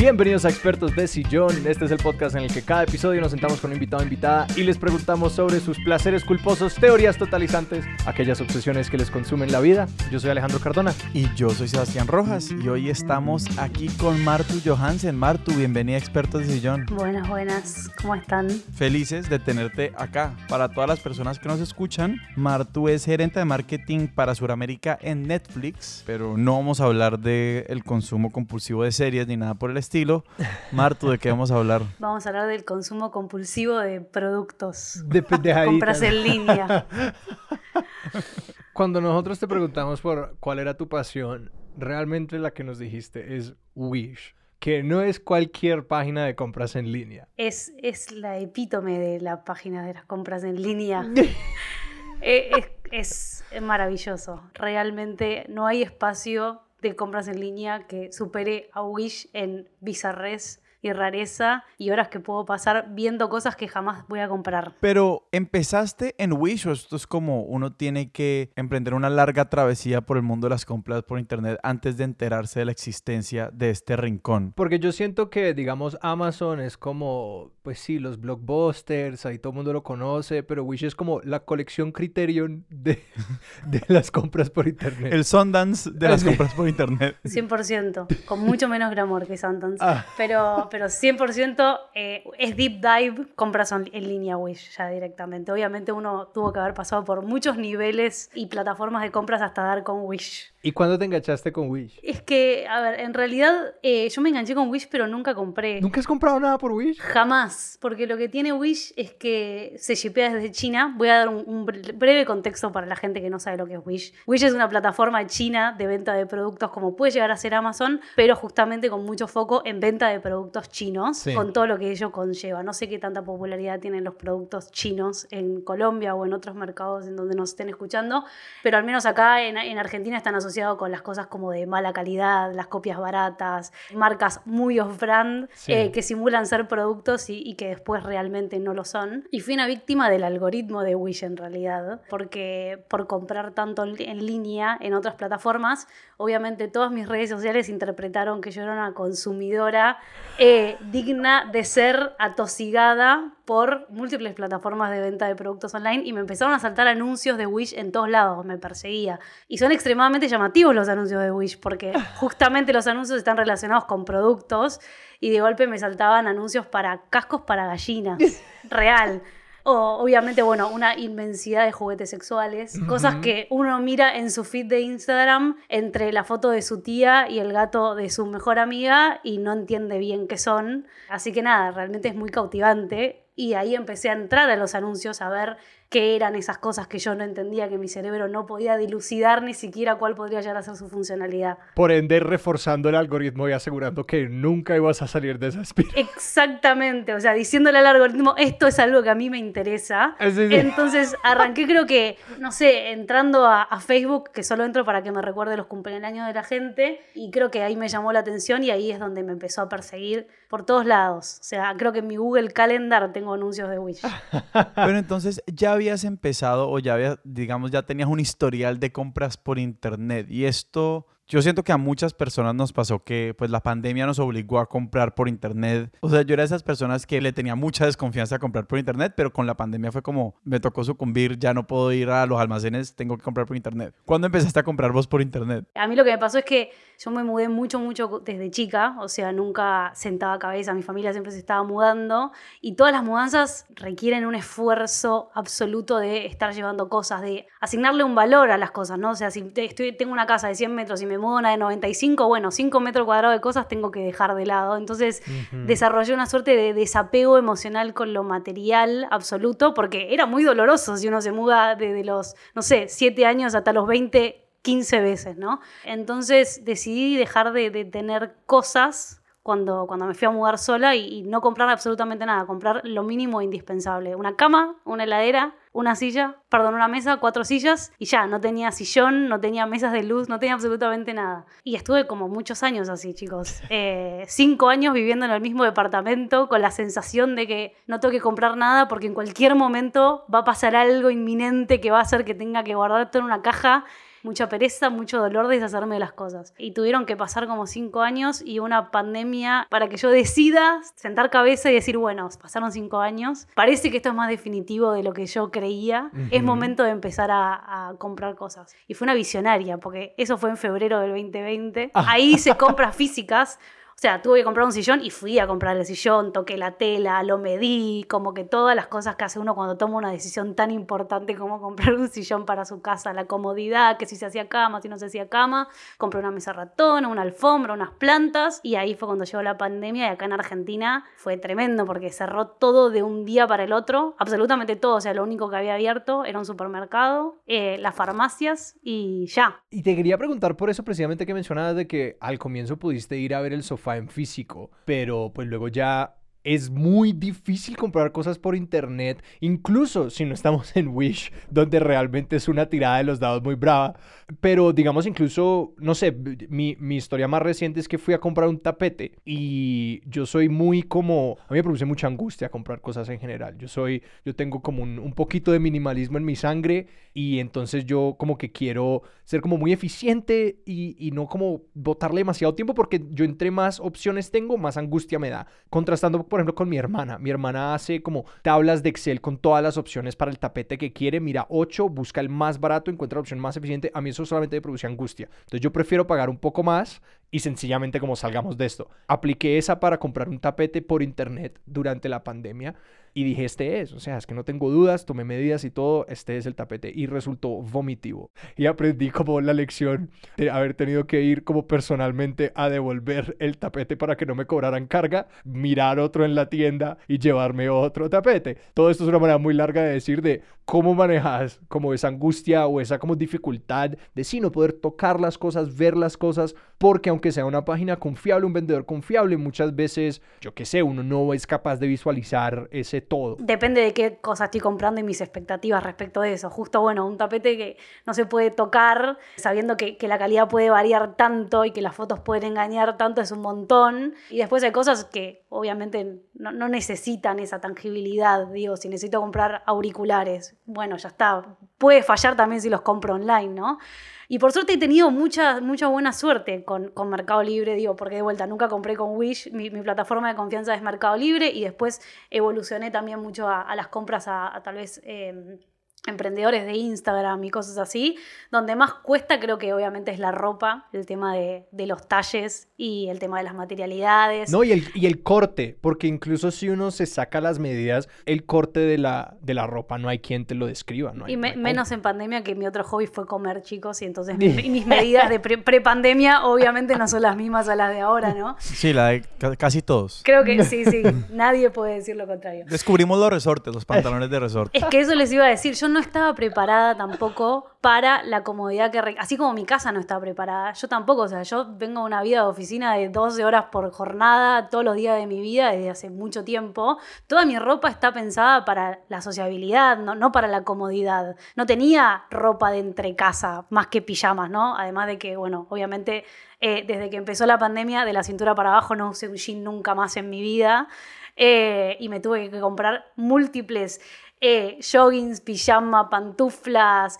Bienvenidos a Expertos de Sillón. Este es el podcast en el que cada episodio nos sentamos con un invitado o invitada y les preguntamos sobre sus placeres culposos, teorías totalizantes, aquellas obsesiones que les consumen la vida. Yo soy Alejandro Cardona. Y yo soy Sebastián Rojas y hoy estamos aquí con Martu Johansen. Martu, bienvenida a Expertos de Sillón. Buenas, buenas. ¿Cómo están? Felices de tenerte acá. Para todas las personas que nos escuchan, Martu es gerente de marketing para Sudamérica en Netflix, pero no vamos a hablar del consumo compulsivo de series ni nada por el estilo estilo. Martu, ¿de qué vamos a hablar? Vamos a hablar del consumo compulsivo de productos. De Compras en línea. Cuando nosotros te preguntamos por cuál era tu pasión, realmente la que nos dijiste es Wish que no es cualquier página de compras en línea. Es, es la epítome de la página de las compras en línea. Eh, es, es, maravilloso. Realmente no hay espacio de compras en línea que supere a Wish en bizarres y rareza y horas que puedo pasar viendo cosas que jamás voy a comprar. Pero empezaste en Wish o esto es como uno tiene que emprender una larga travesía por el mundo de las compras por internet antes de enterarse de la existencia de este rincón. Porque yo siento que, digamos, Amazon es como, pues sí, los blockbusters, ahí todo el mundo lo conoce, pero Wish es como la colección Criterion de, de las compras por internet. El Sundance de las compras por internet. 100%, con mucho menos glamour que Sundance. Ah. Pero, pero 100% eh, es deep dive, compras en línea Wish ya directamente. Obviamente uno tuvo que haber pasado por muchos niveles y plataformas de compras hasta dar con Wish. ¿Y cuándo te enganchaste con Wish? Es que, a ver, en realidad eh, yo me enganché con Wish, pero nunca compré. ¿Nunca has comprado nada por Wish? Jamás, porque lo que tiene Wish es que se shipea desde China. Voy a dar un, breve contexto para la gente que no sabe lo que es Wish. Wish es una plataforma china de venta de productos como puede llegar a ser Amazon, pero justamente con mucho foco en venta de productos chinos, con todo lo que ello conlleva. No sé qué tanta popularidad tienen los productos chinos en Colombia o en otros mercados en donde nos estén escuchando, pero al menos acá en, en Argentina están asociados con las cosas como de mala calidad, las copias baratas, marcas muy off-brand eh, que simulan ser productos y, que después realmente no lo son. Y fui una víctima del algoritmo de Wish en realidad, porque por comprar tanto en línea en otras plataformas, obviamente todas mis redes sociales interpretaron que yo era una consumidora eh, digna de ser atosigada por múltiples plataformas de venta de productos online y me empezaron a saltar anuncios de Wish en todos lados, me perseguía. Y son extremadamente llamativos los anuncios de Wish porque justamente los anuncios están relacionados con productos y de golpe me saltaban anuncios para cascos para gallinas. Real. O obviamente, bueno, una inmensidad de juguetes sexuales, cosas que uno mira en su feed de Instagram entre la foto de su tía y el gato de su mejor amiga y no entiende bien qué son. Así que nada, realmente es muy cautivante y ahí empecé a entrar a los anuncios a ver qué eran esas cosas que yo no entendía, que mi cerebro no podía dilucidar ni siquiera cuál podría llegar a ser su funcionalidad. Por ende, reforzando el algoritmo y asegurando que nunca ibas a salir de esa espiral. Exactamente, o sea, diciéndole al algoritmo, esto es algo que a mí me interesa. Ah, Entonces arranqué creo que, no sé, entrando a, Facebook, que solo entro para que me recuerde los cumpleaños de la gente, y creo que ahí me llamó la atención y ahí es donde me empezó a perseguir por todos lados. O sea, creo que en mi Google Calendar tengo anuncios de Wish. Pero entonces ya habías empezado o ya habías, digamos, ya tenías un historial de compras por internet y esto yo siento que a muchas personas nos pasó que pues la pandemia nos obligó a comprar por internet. O sea, yo era de esas personas que le tenía mucha desconfianza a comprar por internet, pero con la pandemia fue como me tocó sucumbir, ya no puedo ir a los almacenes, tengo que comprar por internet. ¿Cuándo empezaste a comprar vos por internet? A mí lo que me pasó es que yo me mudé mucho, mucho desde chica, o sea, nunca sentaba cabeza, mi familia siempre se estaba mudando y todas las mudanzas requieren un esfuerzo absoluto de estar llevando cosas, de asignarle un valor a las cosas, ¿no? O sea, si estoy, tengo una casa de 100 metros y me una de 95, bueno, 5 metros cuadrados de cosas tengo que dejar de lado. Entonces desarrollé una suerte de desapego emocional con lo material absoluto, porque era muy doloroso si uno se muda desde los, no sé, 7 años hasta los 20, 15 veces, ¿no? Entonces decidí dejar de, tener cosas cuando, cuando me fui a mudar sola y, y, no comprar absolutamente nada, comprar lo mínimo indispensable. Una cama, una heladera, una silla, perdón, una mesa, cuatro sillas y ya, no tenía sillón, no tenía mesas de luz, no tenía absolutamente nada. Y estuve como muchos años así, chicos. Eh, cinco años viviendo en el mismo departamento con la sensación de que no tengo que comprar nada porque en cualquier momento va a pasar algo inminente que va a hacer que tenga que guardar todo en una caja mucha pereza, mucho dolor de deshacerme de las cosas. Y tuvieron que pasar como cinco años y una pandemia para que yo decida sentar cabeza y decir, bueno, pasaron cinco años, parece que esto es más definitivo de lo que yo creía, es momento de empezar a, a, comprar cosas. Y fue una visionaria, porque eso fue en febrero del 2020. Ah. Ahí hice compras físicas o sea, tuve que comprar un sillón y fui a comprar el sillón, toqué la tela, lo medí, como que todas las cosas que hace uno cuando toma una decisión tan importante como comprar un sillón para su casa, la comodidad, que si se hacía cama, si no se hacía cama, compré una mesa ratona, una alfombra, unas plantas y ahí fue cuando llegó la pandemia y acá en Argentina fue tremendo porque cerró todo de un día para el otro, absolutamente todo, o sea, lo único que había abierto era un supermercado, eh, las farmacias y ya. Y te quería preguntar por eso precisamente que mencionabas de que al comienzo pudiste ir a ver el sofá en físico, pero pues luego ya es muy difícil comprar cosas por internet, incluso si no estamos en Wish, donde realmente es una tirada de los dados muy brava. Pero digamos, incluso, no sé, mi, mi, historia más reciente es que fui a comprar un tapete y yo soy muy como, a mí me produce mucha angustia comprar cosas en general. Yo soy, yo tengo como un, un poquito de minimalismo en mi sangre y entonces yo como que quiero ser como muy eficiente y, y no como botarle demasiado tiempo porque yo entre más opciones tengo, más angustia me da. Contrastando por ejemplo, con mi hermana. Mi hermana hace como tablas de Excel con todas las opciones para el tapete que quiere. Mira 8, busca el más barato, encuentra la opción más eficiente. A mí eso solamente me produce angustia. Entonces yo prefiero pagar un poco más y sencillamente como salgamos de esto. Apliqué esa para comprar un tapete por internet durante la pandemia y dije, este es, o sea, es que no tengo dudas, tomé medidas y todo, este es el tapete. Y resultó vomitivo. Y aprendí como la lección de haber tenido que ir como personalmente a devolver el tapete para que no me cobraran carga, mirar otro en la tienda y llevarme otro tapete. Todo esto es una manera muy larga de decir de cómo manejas como esa angustia o esa como dificultad de sí no poder tocar las cosas, ver las cosas, porque aunque sea una página confiable, un vendedor confiable, muchas veces, yo qué sé, uno no es capaz de visualizar ese todo. Depende de qué cosa estoy comprando y mis expectativas respecto de eso. Justo, bueno, un tapete que no se puede tocar, sabiendo que, la calidad puede variar tanto y que las fotos pueden engañar tanto, es un montón. Y después hay cosas que obviamente no, no necesitan esa tangibilidad. Digo, si necesito comprar auriculares, bueno, ya está. Puede fallar también si los compro online, ¿no? Y por suerte he tenido mucha, mucha buena suerte con, con Mercado Libre, digo, porque de vuelta nunca compré con Wish, mi, plataforma de confianza es Mercado Libre y después evolucioné también mucho a, las compras a, tal vez... Em, emprendedores de Instagram y cosas así, donde más cuesta creo que obviamente es la ropa, el tema de, los talles y el tema de las materialidades. No, y el, y el corte, porque incluso si uno se saca las medidas, el corte de la, de la ropa no hay quien te lo describa. No y menos en pandemia, que mi otro hobby fue comer, chicos, y entonces mis, medidas de pre-pandemia obviamente no son las mismas a las de ahora, ¿no? Sí, la de casi todos. Creo que sí, sí, nadie puede decir lo contrario. Descubrimos los resortes, los pantalones de resorte. Es que eso les iba a decir, yo no estaba preparada tampoco para la comodidad que... Así como mi casa no está preparada, yo tampoco, o sea, yo vengo a una vida de oficina de 12 horas por jornada todos los días de mi vida desde hace mucho tiempo. Toda mi ropa está pensada para la sociabilidad, no, no para la comodidad. No tenía ropa de entre casa, más que pijamas, ¿no? Además de que, bueno, obviamente eh, desde que empezó la pandemia, de la cintura para abajo no usé un jean nunca más en mi vida. Eh, y me tuve que comprar múltiples eh, joggings, pijama, pantuflas,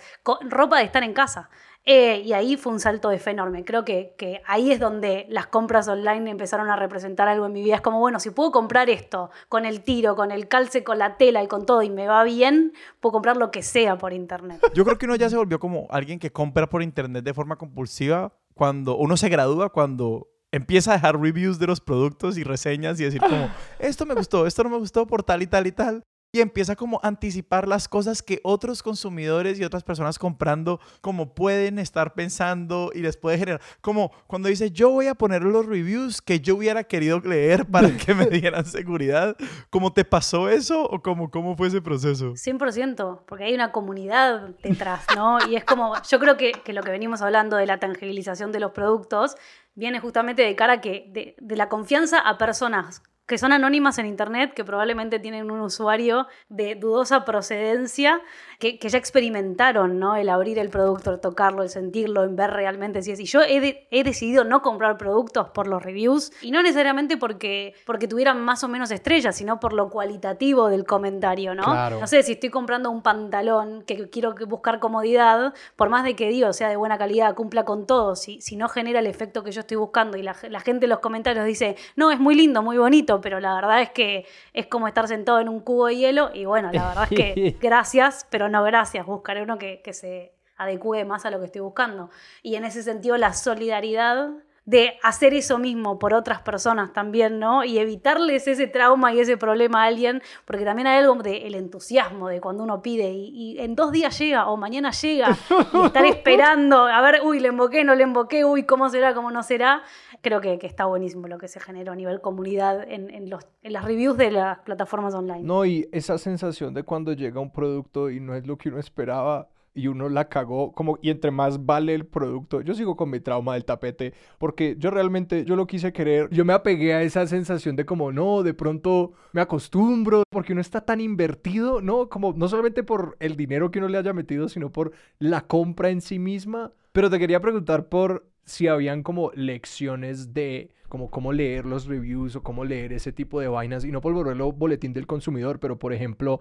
ropa de estar en casa. Eh, y ahí fue un salto de fe enorme. Creo que, que, ahí es donde las compras online empezaron a representar algo en mi vida. Es como, bueno, si puedo comprar esto con el tiro, con el calce, con la tela y con todo y me va bien, puedo comprar lo que sea por internet. Yo creo que uno ya se volvió como alguien que compra por internet de forma compulsiva cuando uno se gradúa, cuando empieza a dejar reviews de los productos y reseñas y decir como, esto me gustó, esto no me gustó por tal y tal y tal y empieza como a anticipar las cosas que otros consumidores y otras personas comprando como pueden estar pensando y les puede generar como cuando dice yo voy a poner los reviews que yo hubiera querido leer para que me dieran seguridad ¿cómo te pasó eso o cómo, cómo fue ese proceso? 100% porque hay una comunidad detrás ¿no? y es como yo creo que, que lo que venimos hablando de la tangibilización de los productos viene justamente de cara que de, de la confianza a personas que son anónimas en internet, que probablemente tienen un usuario de dudosa procedencia, que, ya experimentaron, ¿no? El abrir el producto, el tocarlo, el sentirlo, en ver realmente si es. Y yo he, he decidido no comprar productos por los reviews, y no necesariamente porque, porque tuvieran más o menos estrellas, sino por lo cualitativo del comentario, ¿no? No sé, si estoy comprando un pantalón que quiero buscar comodidad, por más de que digo sea de buena calidad, cumpla con todo, si, si no genera el efecto que yo estoy buscando y la, la gente en los comentarios dice, no, es muy lindo, muy bonito, pero la verdad es que es como estar sentado en un cubo de hielo y bueno, la verdad es que gracias, pero no gracias, buscaré uno que, que se adecue más a lo que estoy buscando. Y en ese sentido la solidaridad de hacer eso mismo por otras personas también, ¿no? Y evitarles ese trauma y ese problema a alguien, porque también hay algo del entusiasmo de cuando uno pide y, en dos días llega o mañana llega y estar esperando, a ver, uy, le emboqué, no le emboqué, uy, ¿cómo será, cómo no será? Creo que, está buenísimo lo que se generó a nivel comunidad en, los, en las reviews de las plataformas online. No, y esa sensación de cuando llega un producto y no es lo que uno esperaba y uno la cagó, como, y entre más vale el producto, yo sigo con mi trauma del tapete, porque yo realmente, yo lo quise querer, yo me apegué a esa sensación de como, no, de pronto me acostumbro, porque uno está tan invertido, no, como, no solamente por el dinero que uno le haya metido, sino por la compra en sí misma. Pero te quería preguntar por si habían como lecciones de como cómo leer los reviews o cómo leer ese tipo de vainas y no por volverlo boletín del consumidor, pero por ejemplo,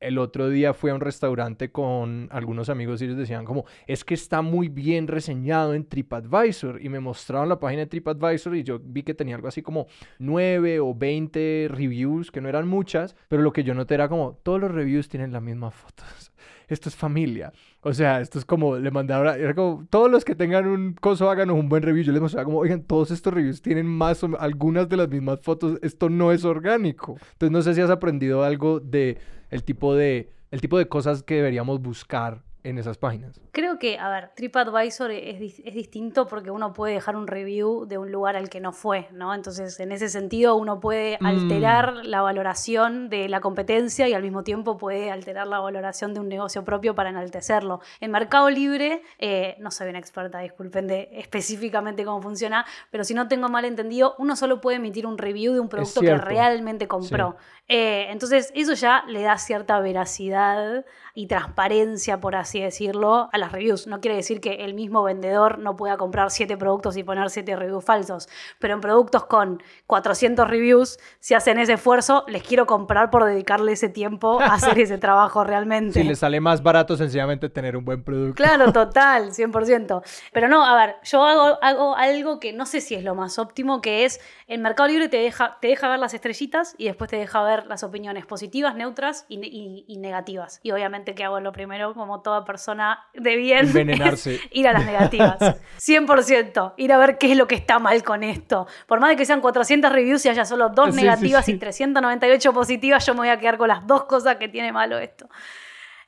el otro día fui a un restaurante con algunos amigos y ellos decían como, es que está muy bien reseñado en TripAdvisor y me mostraron la página de TripAdvisor y yo vi que tenía algo así como 9 o 20 reviews, que no eran muchas, pero lo que yo noté era como, todos los reviews tienen las mismas fotos. Esto es familia. O sea, esto es como, le mandaba, era como, todos los que tengan un coso háganos un buen review. Yo les mostraba como, oigan, todos estos reviews tienen más o algunas de las mismas fotos. Esto no es orgánico. Entonces no sé si has aprendido algo de el tipo de, el tipo de cosas que deberíamos buscar en esas páginas. Creo que, a ver, TripAdvisor es, es, distinto porque uno puede dejar un review de un lugar al que no fue, ¿no? Entonces, en ese sentido, uno puede mm. alterar la valoración de la competencia y al mismo tiempo puede alterar la valoración de un negocio propio para enaltecerlo. En Mercado Libre, eh, no soy una experta, disculpen de específicamente cómo funciona, pero si no tengo mal entendido, uno solo puede emitir un review de un producto que realmente compró. Eh, entonces, eso ya le da cierta veracidad y transparencia, por así decirlo, a las reviews. No quiere decir que el mismo vendedor no pueda comprar siete productos y poner siete reviews falsos, pero en productos con 400 reviews, si hacen ese esfuerzo, les quiero comprar por dedicarle ese tiempo a hacer ese trabajo realmente. Si les sale más barato sencillamente tener un buen producto. Claro, total, 100%. Pero no, a ver, yo hago, hago algo que no sé si es lo más óptimo, que es el Mercado Libre te deja, te deja ver las estrellitas y después te deja ver las opiniones positivas, neutras y negativas. Y obviamente que hago lo primero, como toda persona de bien, Envenenarse. ir a las negativas. 100%. Ir a ver qué es lo que está mal con esto. Por más de que sean 400 reviews y haya solo dos negativas y 398 positivas, yo me voy a quedar con las dos cosas que tiene malo esto.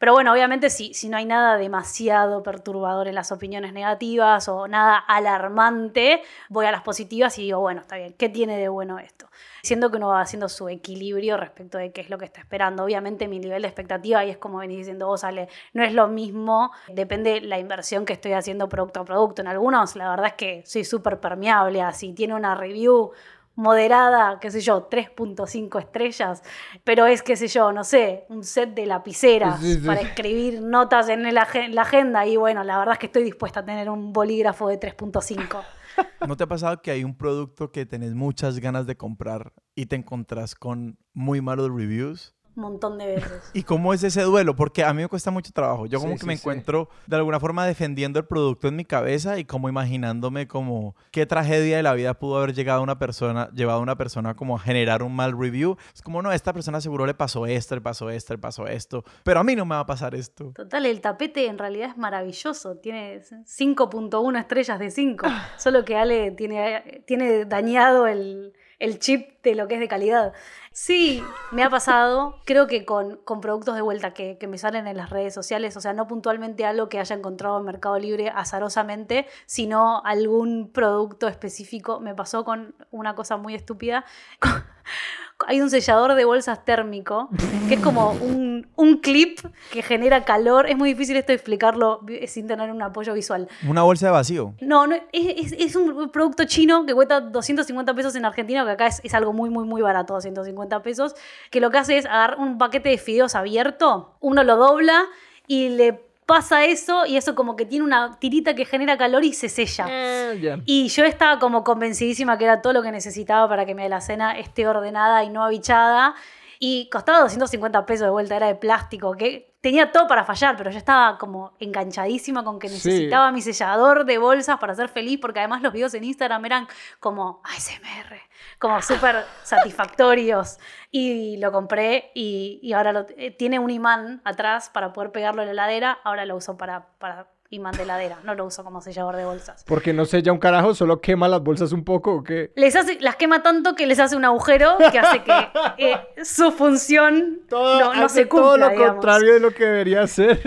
Pero bueno, obviamente si, si no hay nada demasiado perturbador en las opiniones negativas o nada alarmante, voy a las positivas y digo, bueno, está bien, ¿qué tiene de bueno esto? Siendo que uno va haciendo su equilibrio respecto de qué es lo que está esperando. Obviamente mi nivel de expectativa, y es como venís diciendo vos, Ale, no es lo mismo, depende la inversión que estoy haciendo producto a producto. En algunos, la verdad es que soy súper permeable, así tiene una review moderada, qué sé yo, 3.5 estrellas, pero es, qué sé yo, no sé, un set de lapiceras para escribir notas en la agenda y bueno, la verdad es que estoy dispuesta a tener un bolígrafo de 3.5. ¿No te ha pasado que hay un producto que tenés muchas ganas de comprar y te encontrás con muy malos reviews? Un montón de veces. ¿Y cómo es ese duelo? Porque a mí me cuesta mucho trabajo. Yo como que me encuentro de alguna forma defendiendo el producto en mi cabeza y como imaginándome como qué tragedia de la vida pudo haber llegado a una persona, llevado a una persona como a generar un mal review. Es como, no, a esta persona seguro le pasó esto, le pasó esto, le pasó esto, pero a mí no me va a pasar esto. Total, el tapete en realidad es maravilloso. Tiene 5.1 estrellas de 5. Solo que Ale tiene, tiene dañado el el chip de lo que es de calidad. Sí, me ha pasado, creo que con, productos de vuelta que, me salen en las redes sociales, o sea, no puntualmente algo que haya encontrado en Mercado Libre azarosamente, sino algún producto específico. Me pasó con una cosa muy estúpida. hay un sellador de bolsas térmico, que es como un, un clip que genera calor. Es muy difícil esto explicarlo sin tener un apoyo visual. Una bolsa de vacío. No, no es, es- es un producto chino que cuesta 250 pesos en Argentina, que acá es, es algo muy, muy, muy barato, 250 pesos, que lo que hace es agarrar un paquete de fideos abierto, uno lo dobla y le pasa eso y eso como que tiene una tirita que genera calor y se sella. Eh, ya. Y yo estaba como convencidísima que era todo lo que necesitaba para que mi alacena esté ordenada y no abichada. Y costaba 250 pesos de vuelta, era de plástico, que tenía todo para fallar, pero yo estaba como enganchadísima con que Sí. necesitaba mi sellador de bolsas para ser feliz, porque además los videos en Instagram eran como ASMR, como súper satisfactorios. Y lo compré y, y ahora lo- eh, tiene un imán atrás para poder pegarlo en la heladera, ahora lo uso para, para imán de heladera, no lo uso como sellador de bolsas. Porque no sella un carajo, solo quema las bolsas un poco o qué. Les hace, las quema tanto que les hace un agujero que hace que eh, su función Todo, no, no hace se cumpla. todo lo digamos. contrario de lo que debería hacer.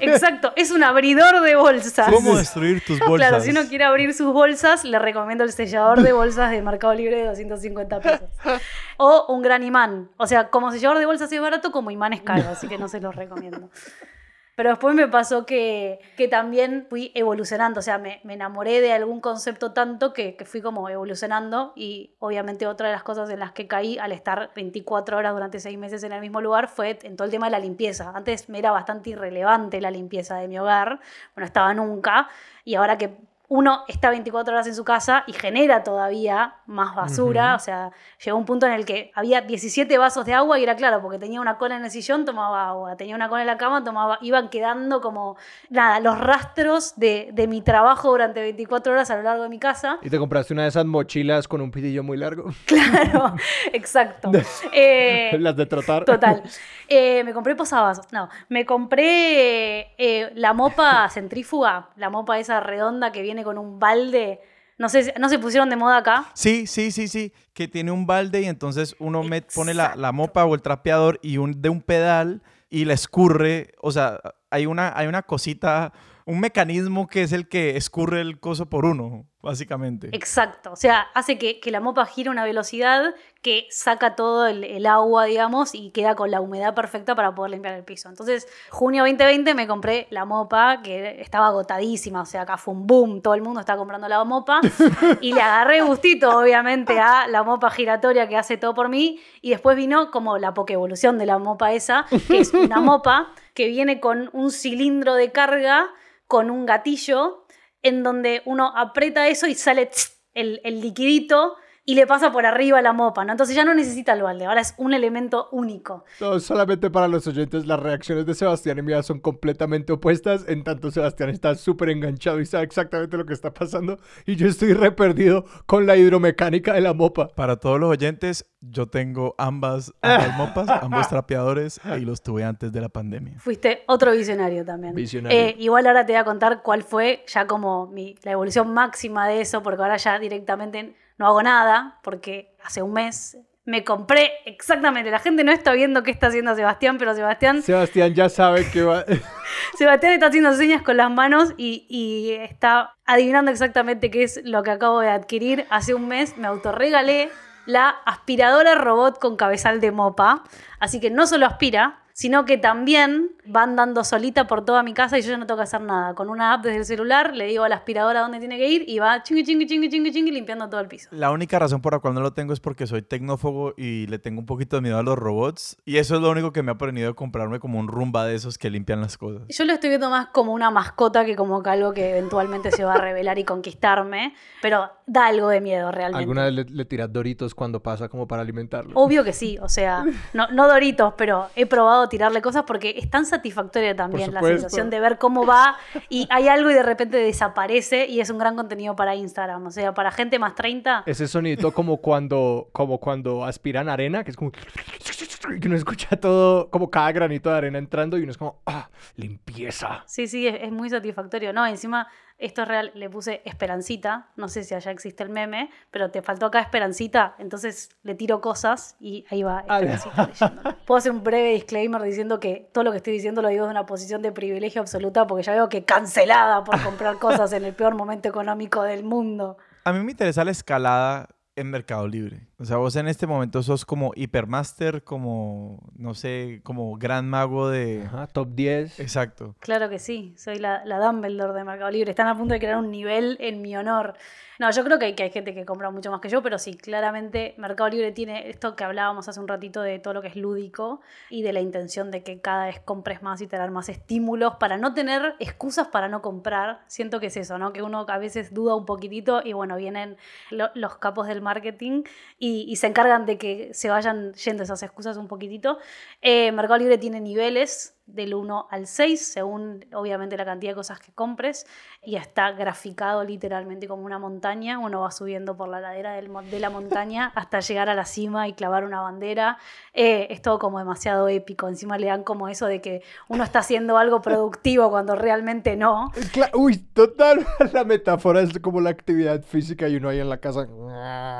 Exacto, es un abridor de bolsas. ¿Cómo destruir tus bolsas? Claro, si uno quiere abrir sus bolsas, le recomiendo el sellador de bolsas de Mercado Libre de 250 pesos. O un gran imán. O sea, como sellador de bolsas es barato, como imán es caro, así que no se los recomiendo. Pero después me pasó que, que también fui evolucionando, o sea, me, me enamoré de algún concepto tanto que, que fui como evolucionando y obviamente otra de las cosas en las que caí al estar 24 horas durante 6 meses en el mismo lugar fue en todo el tema de la limpieza. Antes me era bastante irrelevante la limpieza de mi hogar, bueno, estaba nunca, y ahora que uno está 24 horas en su casa y genera todavía más basura. O sea, llegó un punto en el que había 17 vasos de agua y era claro, porque tenía una cola en el sillón, tomaba agua. Tenía una cola en la cama, tomaba. Iban quedando como, nada, los rastros de, de mi trabajo durante 24 horas a lo largo de mi casa. Y te compraste una de esas mochilas con un pitillo muy largo. Claro, exacto. Eh, Las de trotar. Total. Eh, me compré posavasos. No, me compré eh, la mopa centrífuga, la mopa esa redonda que viene con un balde. No sé, no se pusieron de moda acá. Sí, sí, sí, sí. Que tiene un balde y entonces uno met- pone la, la mopa o el trapeador y un, de un pedal y la escurre. O sea, hay una, hay una cosita, un mecanismo que es el que escurre el coso por uno, básicamente. Exacto. O sea, hace que, que la mopa gire a una velocidad que saca todo el, el agua, digamos, y queda con la humedad perfecta para poder limpiar el piso. Entonces, junio 2020 me compré la mopa que estaba agotadísima. O sea, acá fue un boom. Todo el mundo está comprando la mopa. y le agarré gustito, obviamente, a la mopa giratoria que hace todo por mí. Y después vino como la evolución de la mopa esa, que es una mopa que viene con un cilindro de carga, con un gatillo en donde uno aprieta eso y sale el, el liquidito y le pasa por arriba la mopa, ¿no? Entonces ya no necesita el balde, ahora es un elemento único. No, solamente para los oyentes, las reacciones de Sebastián y mía son completamente opuestas. En tanto, Sebastián está súper enganchado y sabe exactamente lo que está pasando. Y yo estoy re perdido con la hidromecánica de la mopa. Para todos los oyentes, yo tengo ambas, ambas mopas, ambos trapeadores y los tuve antes de la pandemia. Fuiste otro visionario también. Visionario. Eh, igual ahora te voy a contar cuál fue ya como mi, la evolución máxima de eso, porque ahora ya directamente no hago nada, porque hace un mes me compré exactamente, la gente no está viendo qué está haciendo Sebastián, pero Sebastián Sebastián ya sabe que va. Sebastián está haciendo señas con las manos y, y está adivinando exactamente qué es lo que acabo de adquirir. Hace un mes me autorregalé la aspiradora robot con cabezal de mopa. Así que no solo aspira, sino que también va andando solita por toda mi casa y yo ya no tengo que hacer nada. Con una app desde el celular le digo a la aspiradora dónde tiene que ir y va chingui, chingui, chingui, chingui, chingui, limpiando todo el piso. La única razón por la cual no lo tengo es porque soy tecnófobo y le tengo un poquito de miedo a los robots. Y eso es lo único que me ha aprendido a comprarme como un rumba de esos que limpian las cosas. Yo lo estoy viendo más como una mascota que como que algo que eventualmente se va a revelar y conquistarme, pero da algo de miedo realmente. ¿Alguna vez le, le tiras doritos cuando pasa como para alimentarlo? Obvio que sí, o sea, no, no Doritos, pero he probado tirarle cosas porque es tan satisfactoria también la sensación de ver cómo va y hay algo y de repente desaparece y es un gran contenido para Instagram. O sea, para gente más 30, Ese sonidito como cuando, como cuando aspiran arena, que es como... Que uno escucha todo, como cada granito de arena entrando y uno es como, ah, limpieza. sí, sí, es, es muy satisfactorio. No, encima, esto es real, le puse Esperancita, no sé si allá existe el meme, pero te faltó acá Esperancita, entonces le tiro cosas y ahí va Ah, Esperancita leyéndolo. Puedo hacer un breve disclaimer diciendo que todo lo que estoy diciendo lo digo de una posición de privilegio absoluta porque ya veo que cancelada por comprar cosas en el peor momento económico del mundo. A mí me interesa la escalada en Mercado Libre. O sea, vos en este momento sos como hipermaster, como, no sé, como gran mago de... Ajá, top 10. Exacto. Claro que sí, soy la, la Dumbledore de Mercado Libre. Están a punto de crear un nivel en mi honor. No, yo creo que hay, que hay gente que compra mucho más que yo, pero sí, claramente Mercado Libre tiene esto que hablábamos hace un ratito de todo lo que es lúdico y de la intención de que cada vez compres más y tener más estímulos para no tener excusas para no comprar. Siento que es eso, ¿no? Que uno a veces duda un poquitito y bueno, vienen lo- los capos del marketing y, y se encargan de que se vayan yendo esas excusas un poquitito. Eh, Mercado Libre tiene niveles del 1 al 6, según obviamente la cantidad de cosas que compres, y está graficado literalmente como una montaña. Uno va subiendo por la ladera del de la montaña hasta llegar a la cima y clavar una bandera. Eh, es todo como demasiado épico. Encima le dan como eso de que uno está haciendo algo productivo cuando realmente no. Uy, total, la metáfora es como la actividad física y uno ahí en la casa.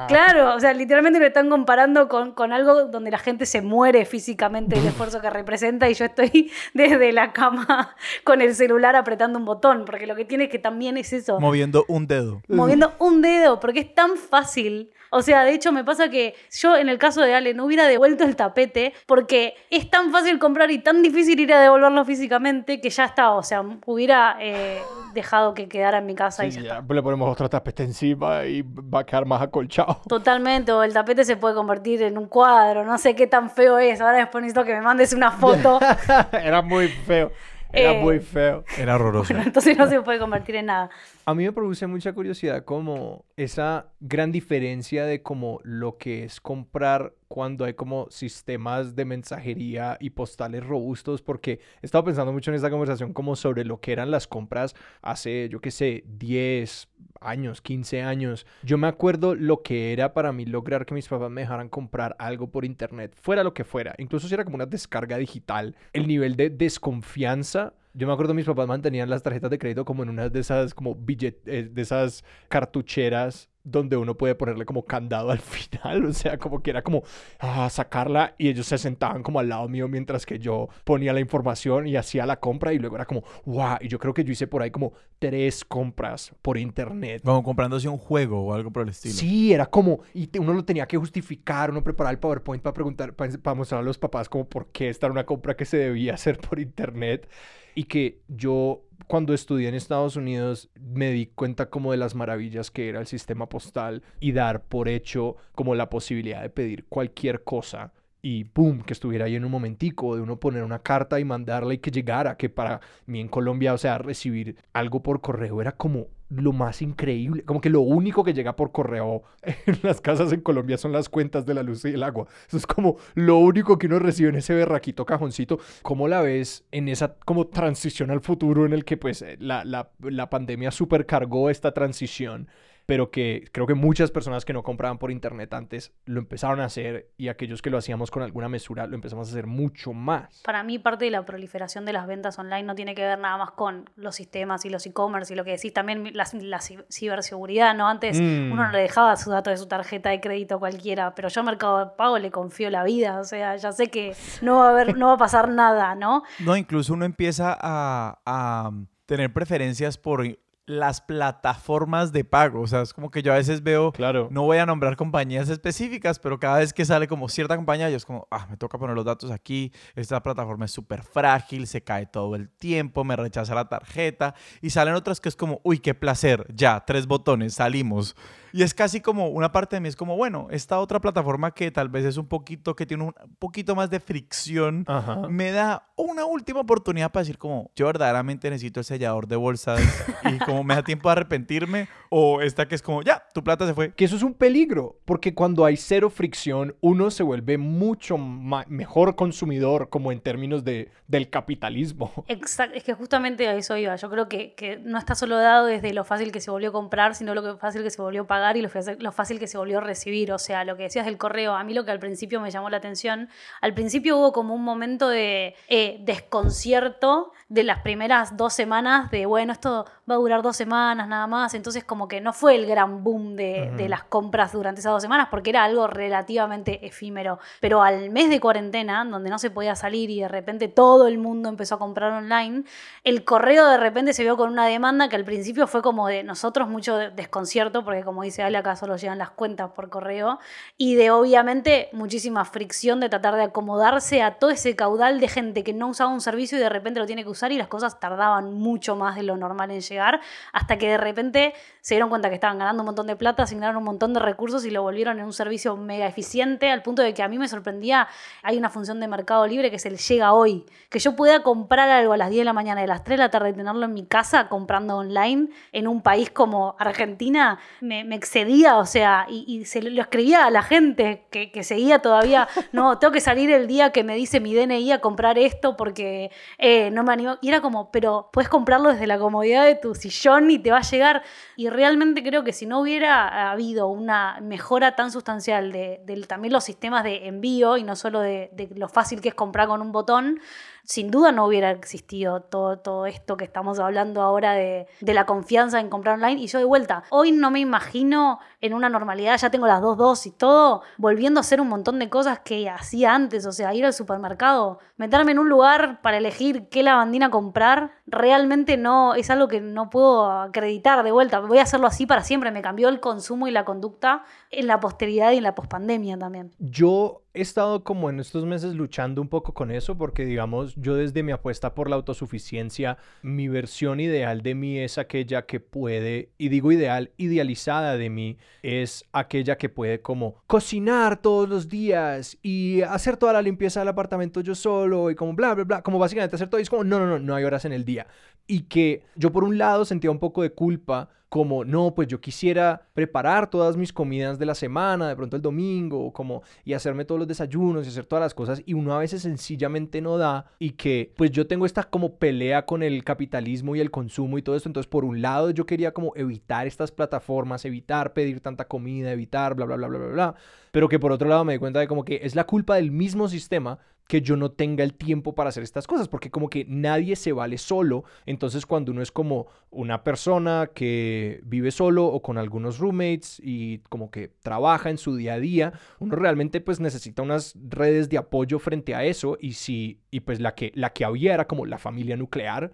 Claro, o sea, literalmente lo están comparando con, con algo donde la gente se muere físicamente el esfuerzo que representa y yo estoy desde la cama con el celular apretando un botón, porque lo que tiene es que también es eso, Moviendo un dedo. moviendo un dedo, porque es tan fácil. O sea, de hecho me pasa que yo en el caso de Ale no hubiera devuelto el tapete porque es tan fácil comprar y tan difícil ir a devolverlo físicamente que ya está, o sea, hubiera eh, dejado que quedara en mi casa y Sí, ya está. ya le ponemos otro tapete encima y va a quedar más acolchado. Totalmente, o el tapete se puede convertir en un cuadro, no sé qué tan feo es. Ahora después necesito que me mandes una foto. Era muy feo. Era Eh, muy feo. Era horroroso. Bueno, entonces no se puede convertir en nada. A mí me produce mucha curiosidad como esa gran diferencia de como lo que es comprar cuando hay como sistemas de mensajería y postales robustos, porque he estado pensando mucho en esta conversación como sobre lo que eran las compras hace, yo qué sé, 10 años, 15 años. Yo me acuerdo lo que era para mí lograr que mis papás me dejaran comprar algo por internet, fuera lo que fuera, incluso si era como una descarga digital, el nivel de desconfianza yo me acuerdo mis papás mantenían las tarjetas de crédito como en unas de esas como billet, eh, de esas cartucheras donde uno puede ponerle como candado al final, o sea, como que era como ah, sacarla y ellos se sentaban como al lado mío mientras que yo ponía la información y hacía la compra y luego era como, wow, y yo creo que yo hice por ahí como tres compras por internet. Como comprándose un juego o algo por el estilo. Sí, era como, y te- uno lo tenía que justificar, uno preparaba el PowerPoint para preguntar, para, para mostrar a los papás como por qué esta era una compra que se debía hacer por internet. Y que yo, cuando estudié en Estados Unidos, me di cuenta como de las maravillas que era el sistema postal y dar por hecho como la posibilidad de pedir cualquier cosa y boom, que estuviera ahí en un momentico, de uno poner una carta y mandarla y que llegara, que para mí en Colombia, o sea, recibir algo por correo era como lo más increíble, como que lo único que llega por correo en las casas en Colombia son las cuentas de la luz y el agua. Eso es como lo único que uno recibe en ese berraquito cajoncito. ¿Cómo la ves en esa como transición al futuro en el que pues la, la, la pandemia supercargó esta transición? Pero que creo que muchas personas que no compraban por internet antes lo empezaron a hacer y aquellos que lo hacíamos con alguna mesura lo empezamos a hacer mucho más. Para mí parte de la proliferación de las ventas online no tiene que ver nada más con los sistemas y los e-commerce y lo que decís, también la, la ci- ciberseguridad, ¿no? Antes Mm. uno no le dejaba sus datos de su tarjeta de crédito a cualquiera, pero yo a Mercado Pago le confío la vida, o sea, ya sé que no va a haber, no va a pasar nada, ¿no? No, incluso uno empieza a, a tener preferencias por las plataformas de pago. O sea, es como que yo a veces veo, Claro. no voy a nombrar compañías específicas, pero cada vez que sale como cierta compañía, yo es como, ah, me toca poner los datos aquí, esta plataforma es súper frágil, se cae todo el tiempo, me rechaza la tarjeta, y salen otras que es como, uy, qué placer, ya, tres botones, salimos. Y es casi como, una parte de mí es como, bueno, esta otra plataforma que tal vez es un poquito, que tiene un poquito más de fricción, Ajá. me da una última oportunidad para decir como yo verdaderamente necesito el sellador de bolsas y como me da tiempo de arrepentirme o esta que es como ya, tu plata se fue. Que eso es un peligro, porque cuando hay cero fricción, uno se vuelve mucho mejor consumidor, como en términos de, del capitalismo. Exacto, es que justamente a eso iba. Yo creo que, que no está solo dado desde lo fácil que se volvió a comprar, sino lo que fácil que se volvió a pagar y lo, fácil- lo fácil que se volvió a recibir. O sea, lo que decías del correo, a mí lo que al principio me llamó la atención, al principio hubo como un momento de eh, desconcierto de las primeras dos semanas, de bueno, esto va a durar dos semanas nada más, entonces como que no fue el gran boom de, de las compras durante esas dos semanas porque era algo relativamente efímero. Pero al mes de cuarentena, donde no se podía salir y de repente todo el mundo empezó a comprar online, el correo de repente se vio con una demanda que al principio fue como de nosotros mucho de- desconcierto, porque como dice Ale, acá solo llegan las cuentas por correo, y de obviamente muchísima fricción de tratar de acomodarse a todo ese caudal de gente que no usaba un servicio y de repente lo tiene que usar y las cosas tardaban mucho más de lo normal en llegar, hasta que de repente se dieron cuenta que estaban ganando un montón de plata, asignaron un montón de recursos y lo volvieron en un servicio mega eficiente, al punto de que a mí me sorprendía, hay una función de Mercado Libre que es el llega hoy, que yo pueda comprar algo a las 10 de la mañana y a las 3 de la tarde y tenerlo en mi casa comprando online en un país como Argentina, me excedía, o sea, y, se lo escribía a la gente que, que seguía todavía, no, tengo que salir el día que me dice mi DNI a comprar esto porque eh, no me animo. Y era como, pero puedes comprarlo desde la comodidad de tu sillón y te va a llegar. Y realmente creo que si no hubiera habido una mejora tan sustancial de, de también los sistemas de envío y no solo de, de lo fácil que es comprar con un botón, sin duda no hubiera existido todo, todo esto que estamos hablando ahora de, de la confianza en comprar online. Y yo de vuelta, hoy no me imagino en una normalidad, ya tengo las dos dosis y todo, volviendo a hacer un montón de cosas que hacía antes, o sea, ir al supermercado, meterme en un lugar para elegir qué lavandina comprar, realmente no es algo que no puedo acreditar de vuelta. Voy a hacerlo así para siempre, me cambió el consumo y la conducta en la posteridad y en la pospandemia también. Yo he estado como en estos meses luchando un poco con eso porque digamos yo desde mi apuesta por la autosuficiencia mi versión ideal de mí es aquella que puede y digo ideal idealizada de mí es aquella que puede como cocinar todos los días y hacer toda la limpieza del apartamento yo solo y como bla bla bla como básicamente hacer todo y es como no no no no hay horas en el día y que yo por un lado sentía un poco de culpa como, no, pues yo quisiera preparar todas mis comidas de la semana, de pronto el domingo, como, y hacerme todos los desayunos y hacer todas las cosas, y uno a veces sencillamente no da, y que, pues yo tengo esta como pelea con el capitalismo y el consumo y todo esto, entonces por un lado yo quería como evitar estas plataformas, evitar pedir tanta comida, evitar bla, bla, bla, bla, bla, bla, pero que por otro lado me di cuenta de como que es la culpa del mismo sistema que yo no tenga el tiempo para hacer estas cosas, porque como que nadie se vale solo, entonces cuando uno es como una persona que vive solo o con algunos roommates y como que trabaja en su día a día, uno realmente pues necesita unas redes de apoyo frente a eso. Y si y pues la que la que había era como la familia nuclear,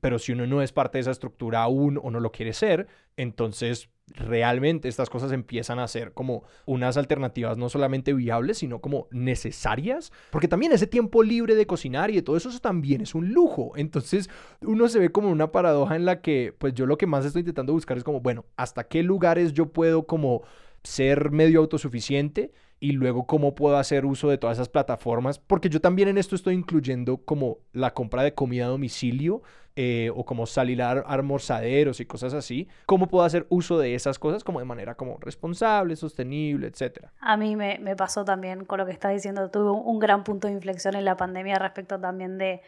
pero si uno no es parte de esa estructura aún o no lo quiere ser, entonces realmente estas cosas empiezan a ser como unas alternativas no solamente viables, sino como necesarias, porque también ese tiempo libre de cocinar y de todo eso, eso también es un lujo. Entonces uno se ve como una paradoja en la que pues yo lo que más estoy intentando buscar es como, bueno, ¿hasta qué lugares yo puedo como ser medio autosuficiente? Y luego cómo puedo hacer uso de todas esas plataformas, porque yo también en esto estoy incluyendo como la compra de comida a domicilio eh, o como salir a almorzaderos y cosas así, cómo puedo hacer uso de esas cosas como de manera como responsable, sostenible, etcétera. A mí me, me, pasó también con lo que estás diciendo, tuve un, un gran punto de inflexión en la pandemia respecto también de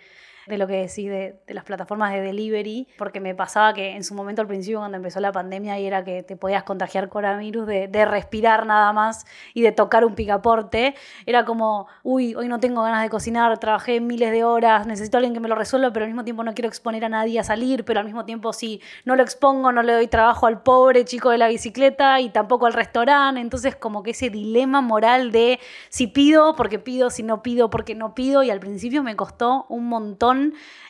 de lo que decís de, las plataformas de delivery, porque me pasaba que en su momento al principio cuando empezó la pandemia y era que te podías contagiar coronavirus de, de respirar nada más y de tocar un picaporte, era como, uy, hoy no tengo ganas de cocinar, trabajé miles de horas, necesito a alguien que me lo resuelva, pero al mismo tiempo no quiero exponer a nadie a salir, pero al mismo tiempo si no lo expongo no le doy trabajo al pobre chico de la bicicleta y tampoco al restaurante, entonces como que ese dilema moral de si pido porque pido, si no pido porque no pido y al principio me costó un montón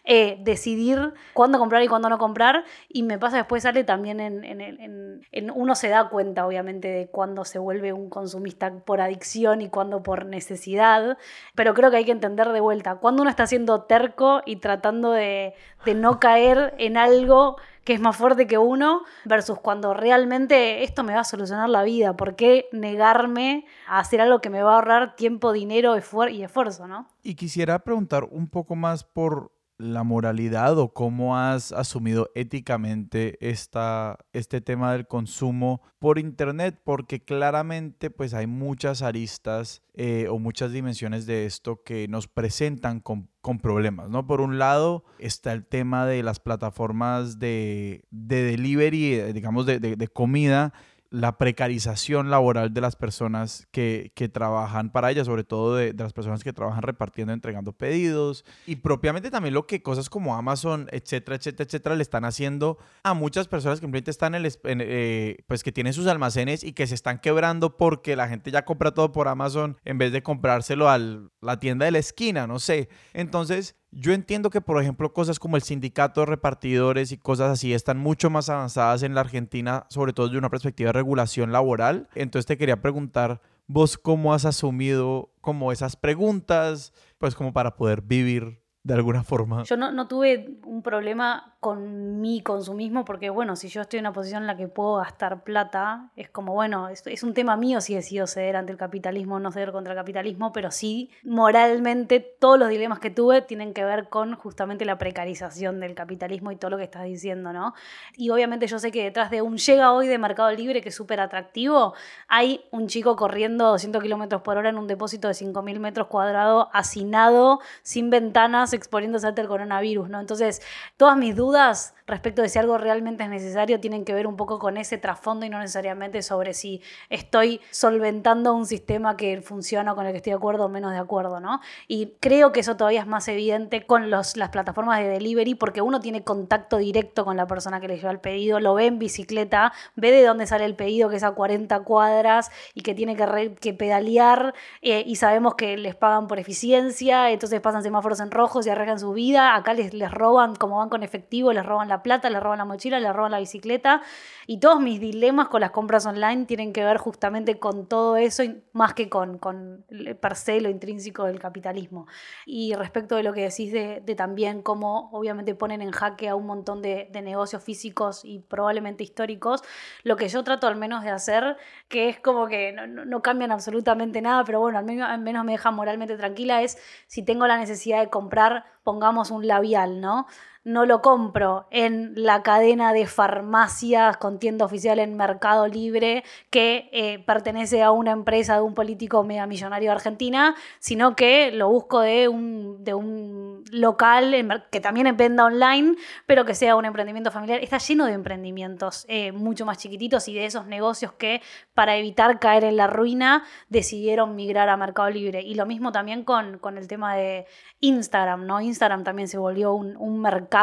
eh, decidir cuándo comprar y cuándo no comprar. Y me pasa después, sale también en, uno se da cuenta, obviamente, de cuándo se vuelve un consumista por adicción y cuándo por necesidad. Pero creo que hay que entender de vuelta, cuando uno está siendo terco y tratando de no caer en algo que es más fuerte que uno, versus cuando realmente esto me va a solucionar la vida. ¿Por qué negarme a hacer algo que me va a ahorrar tiempo, dinero y esfuerzo, no? Y quisiera preguntar un poco más por la moralidad o cómo has asumido éticamente esta, este tema del consumo por internet, porque claramente pues hay muchas aristas eh, o muchas dimensiones de esto que nos presentan con, con, problemas, ¿no? Por un lado está el tema de las plataformas de, de delivery, digamos, de, de, de comida, la precarización laboral de las personas que, que trabajan para ella, sobre todo de, de, las personas que trabajan repartiendo, entregando pedidos y propiamente también lo que cosas como Amazon, etcétera, etcétera, etcétera, le están haciendo a muchas personas que simplemente están en el, eh, pues que tienen sus almacenes y que se están quebrando porque la gente ya compra todo por Amazon en vez de comprárselo a la tienda de la esquina, no sé. Entonces, yo entiendo que, por ejemplo, cosas como el sindicato de repartidores y cosas así están mucho más avanzadas en la Argentina, sobre todo desde una perspectiva de regulación laboral. Entonces te quería preguntar, vos cómo has asumido como esas preguntas, pues como para poder vivir de alguna forma. Yo no, tuve un problema con mi consumismo porque, bueno, si yo estoy en una posición en la que puedo gastar plata, es como, bueno, es, un tema mío si decido ceder ante el capitalismo o no ceder contra el capitalismo, pero sí, moralmente, todos los dilemas que tuve tienen que ver con justamente la precarización del capitalismo y todo lo que estás diciendo, ¿no? Y obviamente yo sé que detrás de un llega hoy de Mercado Libre que es súper atractivo, hay un chico corriendo 200 kilómetros por hora en un depósito de 5.000 metros cuadrados, hacinado, sin ventanas, exponiéndose ante el coronavirus, ¿no? Entonces, todas mis dudas respecto de si algo realmente es necesario tienen que ver un poco con ese trasfondo y no necesariamente sobre si estoy solventando un sistema que funciona o con el que estoy de acuerdo o menos de acuerdo, ¿no? Y creo que eso todavía es más evidente con las plataformas de delivery porque uno tiene contacto directo con la persona que le lleva el pedido, lo ve en bicicleta, ve de dónde sale el pedido, que es a 40 cuadras y que tiene que, pedalear eh, y sabemos que les pagan por eficiencia, entonces pasan semáforos en rojo y arriesgan su vida, acá les roban como van con efectivo, les roban la plata, les roban la mochila, les roban la bicicleta y todos mis dilemas con las compras online tienen que ver justamente con todo eso más que con, el parcelo intrínseco del capitalismo. Y respecto de lo que decís de, de también cómo obviamente ponen en jaque a un montón de, negocios físicos y probablemente históricos, lo que yo trato al menos de hacer, que es como que no, no, cambian absolutamente nada, pero bueno, al menos, al menos me deja moralmente tranquila, es si tengo la necesidad de comprar pongamos un labial, ¿no? No lo compro en la cadena de farmacias con tienda oficial en Mercado Libre que eh, pertenece a una empresa de un político mega millonario de Argentina, sino que lo busco de un, de un local que también venda online, pero que sea un emprendimiento familiar. Está lleno de emprendimientos eh, mucho más chiquititos y de esos negocios que para evitar caer en la ruina decidieron migrar a Mercado Libre. Y lo mismo también con, con el tema de Instagram, ¿no? Instagram también se volvió un, un mercado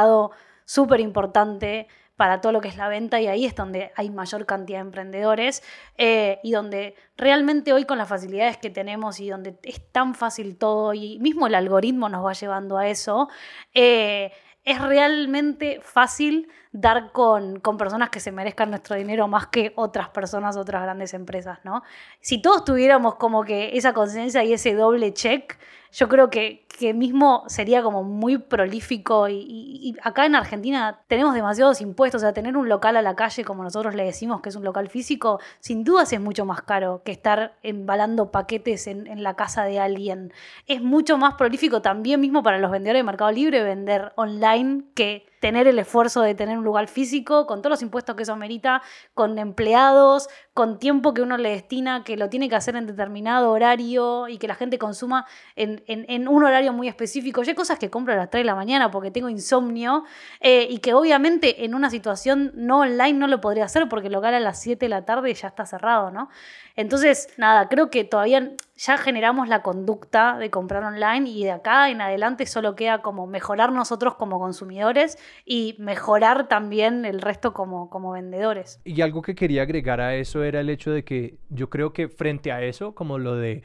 súper importante para todo lo que es la venta y ahí es donde hay mayor cantidad de emprendedores eh, y donde realmente hoy con las facilidades que tenemos y donde es tan fácil todo y mismo el algoritmo nos va llevando a eso, eh, es realmente fácil dar con, con, personas que se merezcan nuestro dinero más que otras personas, otras grandes empresas, ¿no? Si todos tuviéramos como que esa conciencia y ese doble check, yo creo que, que mismo sería como muy prolífico y, y, y, acá en Argentina tenemos demasiados impuestos, o sea, tener un local a la calle, como nosotros le decimos que es un local físico, sin dudas es mucho más caro que estar embalando paquetes en, en la casa de alguien. Es mucho más prolífico también mismo para los vendedores de Mercado Libre vender online que tener el esfuerzo de tener un lugar físico, con todos los impuestos que eso merita, con empleados, con tiempo que uno le destina, que lo tiene que hacer en determinado horario y que la gente consuma en, en, en un horario muy específico. Yo hay cosas que compro a las 3 de la mañana porque tengo insomnio eh, y que obviamente en una situación no online no lo podría hacer porque el local a las 7 de la tarde ya está cerrado, ¿no? Entonces, nada, creo que todavía ya generamos la conducta de comprar online y de acá en adelante solo queda como mejorar nosotros como consumidores y mejorar también el resto como, como vendedores. Y algo que quería agregar a eso era el hecho de que yo creo que frente a eso, como lo de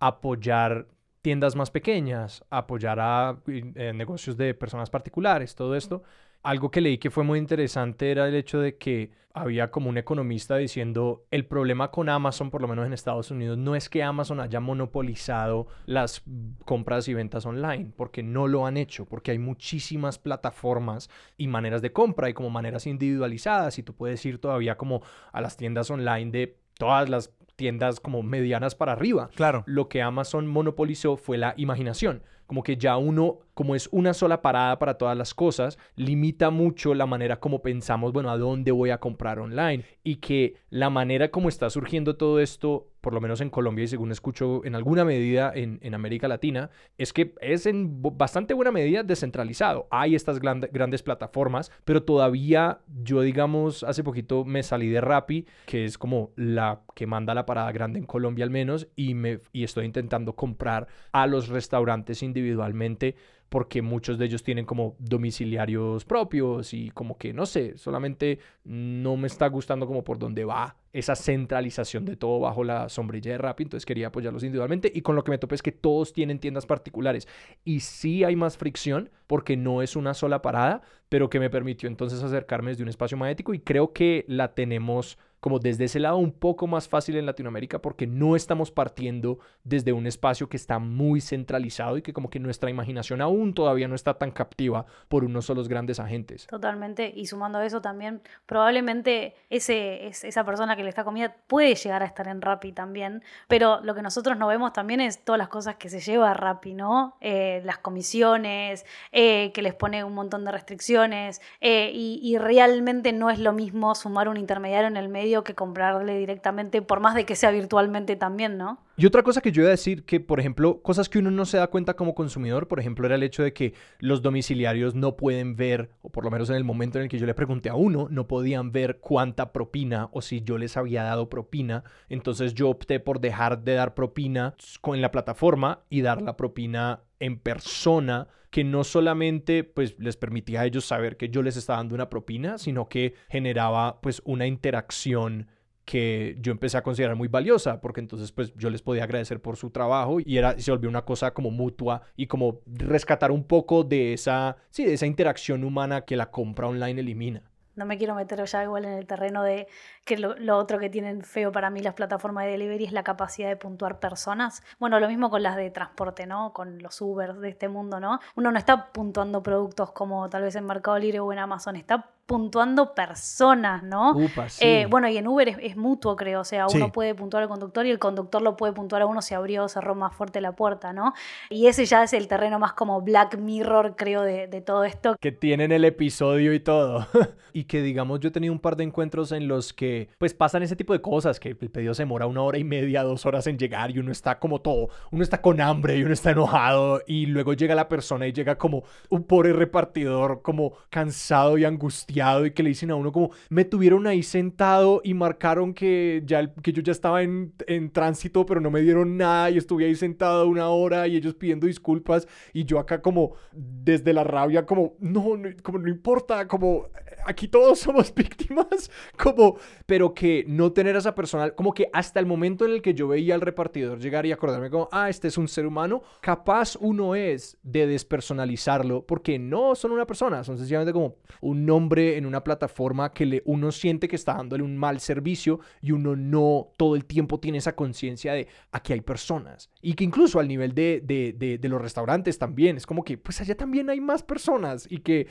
apoyar tiendas más pequeñas, apoyar a eh, negocios de personas particulares, todo esto, algo que leí que fue muy interesante era el hecho de que había como un economista diciendo el problema con Amazon, por lo menos en Estados Unidos, no es que Amazon haya monopolizado las compras y ventas online, porque no lo han hecho, porque hay muchísimas plataformas y maneras de compra y como maneras individualizadas y tú puedes ir todavía como a las tiendas online de todas las tiendas como medianas para arriba. Claro. Lo que Amazon monopolizó fue la imaginación. Como que ya uno, como es una sola parada para todas las cosas, limita mucho la manera como pensamos, bueno, a dónde voy a comprar online. Y que la manera como está surgiendo todo esto, por lo menos en Colombia y según escucho en alguna medida en, en América Latina, es que es en bastante buena medida descentralizado. Hay estas grandes plataformas, pero todavía yo, digamos, hace poquito me salí de Rappi, que es como la que manda la parada grande en Colombia al menos, y, me, y estoy intentando comprar a los restaurantes individualmente porque muchos de ellos tienen como domiciliarios propios y como que no sé, solamente no me está gustando como por dónde va esa centralización de todo bajo la sombrilla de Rappi, entonces quería apoyarlos individualmente y con lo que me topé es que todos tienen tiendas particulares y sí hay más fricción porque no es una sola parada, pero que me permitió entonces acercarme desde un espacio más ético y creo que la tenemos como desde ese lado un poco más fácil en Latinoamérica porque no estamos partiendo desde un espacio que está muy centralizado y que como que nuestra imaginación aún todavía no está tan captiva por unos solos grandes agentes. Totalmente, y sumando a eso también, probablemente ese, esa persona que le está comida puede llegar a estar en Rappi también, pero lo que nosotros no vemos también es todas las cosas que se lleva a Rappi, ¿no? Eh, las comisiones, eh, que les pone un montón de restricciones, eh, y, y realmente no es lo mismo sumar un intermediario en el medio que comprarle directamente, por más de que sea virtualmente también, ¿no? Y otra cosa que yo iba a decir, que por ejemplo, cosas que uno no se da cuenta como consumidor, por ejemplo, era el hecho de que los domiciliarios no pueden ver, o por lo menos en el momento en el que yo le pregunté a uno, no podían ver cuánta propina o si yo les había dado propina. Entonces yo opté por dejar de dar propina en la plataforma y dar la propina en persona que no solamente pues les permitía a ellos saber que yo les estaba dando una propina, sino que generaba pues una interacción que yo empecé a considerar muy valiosa, porque entonces pues yo les podía agradecer por su trabajo y era se volvió una cosa como mutua y como rescatar un poco de esa sí, de esa interacción humana que la compra online elimina no me quiero meter ya igual en el terreno de que lo, otro que tienen feo para mí las plataformas de delivery es la capacidad de puntuar personas. Bueno, lo mismo con las de transporte, ¿no? Con los Ubers de este mundo, ¿no? Uno no está puntuando productos como tal vez en Mercado Libre o en Amazon, está puntuando personas, ¿no? Eh, bueno, y en Uber es, mutuo, creo. O sea, uno puede puntuar al conductor y el conductor lo puede puntuar a uno si abrió o cerró más fuerte la puerta, ¿no? Y ese ya es el terreno más como Black Mirror, creo, de, todo esto. Que tienen el episodio y todo. y que, digamos, yo he tenido un par de encuentros en los que, pues, pasan ese tipo de cosas, que el pedido se demora una hora y media, dos horas en llegar y uno está como todo, uno está con hambre y uno está enojado y luego llega la persona y llega como un pobre repartidor, como cansado y angustiado y que le dicen a uno como, me tuvieron ahí sentado y marcaron que, ya, que yo ya estaba en, en tránsito, pero no me dieron nada y estuve ahí sentado una hora y ellos pidiendo disculpas y yo acá como desde la rabia como, no, no como no importa, como aquí todos somos víctimas, como, pero que no tener a esa persona, como que hasta el momento en el que yo veía al repartidor llegar y acordarme como, ah, este es un ser humano, capaz uno es de despersonalizarlo, porque no son una persona, son sencillamente como un nombre en una plataforma que le, uno siente que está dándole un mal servicio y uno no todo el tiempo tiene esa conciencia de aquí hay personas. Y que incluso al nivel de, de, de, los restaurantes también, es como que pues allá también hay más personas y que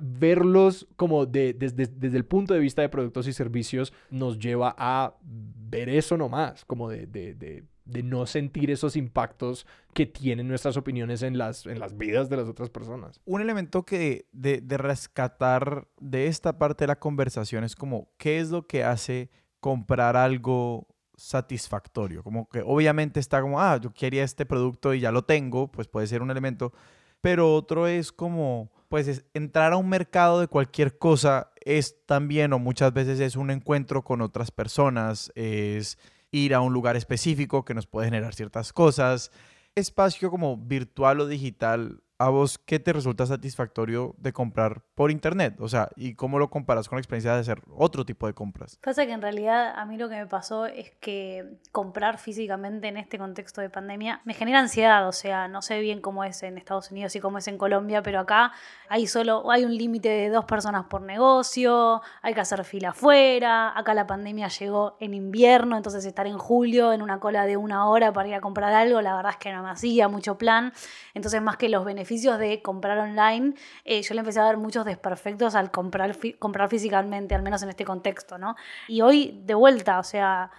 verlos como de, desde, desde el punto de vista de productos y servicios nos lleva a ver eso nomás, como de, de de no sentir esos impactos que tienen nuestras opiniones en las, en las vidas de las otras personas. Un elemento que de, de rescatar de esta parte de la conversación es como, ¿qué es lo que hace comprar algo satisfactorio? Como que obviamente está como, ah, yo quería este producto y ya lo tengo, pues puede ser un elemento, pero otro es como, pues entrar a un mercado de cualquier cosa es también o muchas veces es un encuentro con otras personas, es ir a un lugar específico que nos puede generar ciertas cosas. Espacio como virtual o digital ¿a vos qué te resulta satisfactorio de comprar por internet? O sea, ¿y cómo lo comparas con la experiencia de hacer otro tipo de compras? Pasa que en realidad a mí lo que me pasó es que comprar físicamente en este contexto de pandemia me genera ansiedad, o sea, no sé bien cómo es en Estados Unidos y cómo es en Colombia, pero acá hay solo hay un límite de dos personas por negocio, hay que hacer fila afuera, acá la pandemia llegó en invierno, entonces estar en julio en una cola de una hora para ir a comprar algo, la verdad es que no me hacía mucho plan, entonces más que los beneficios de comprar online, eh, yo le empecé a dar muchos desperfectos al comprar, comprar físicamente, al menos en este contexto, ¿no? Y hoy, de vuelta, o sea,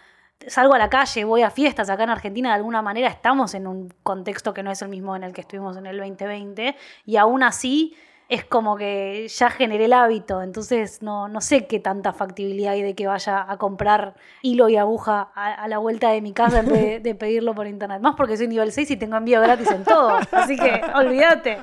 salgo a la calle, voy a fiestas, acá en Argentina de alguna manera estamos en un contexto que no es el mismo en el que estuvimos en el 2020, y aún así es como que ya generé el hábito, entonces no, no sé qué tanta factibilidad hay de que vaya a comprar hilo y aguja a, la vuelta de mi casa en vez de, pedirlo por internet. Más porque soy nivel 6 y tengo envío gratis en todo, así que olvídate.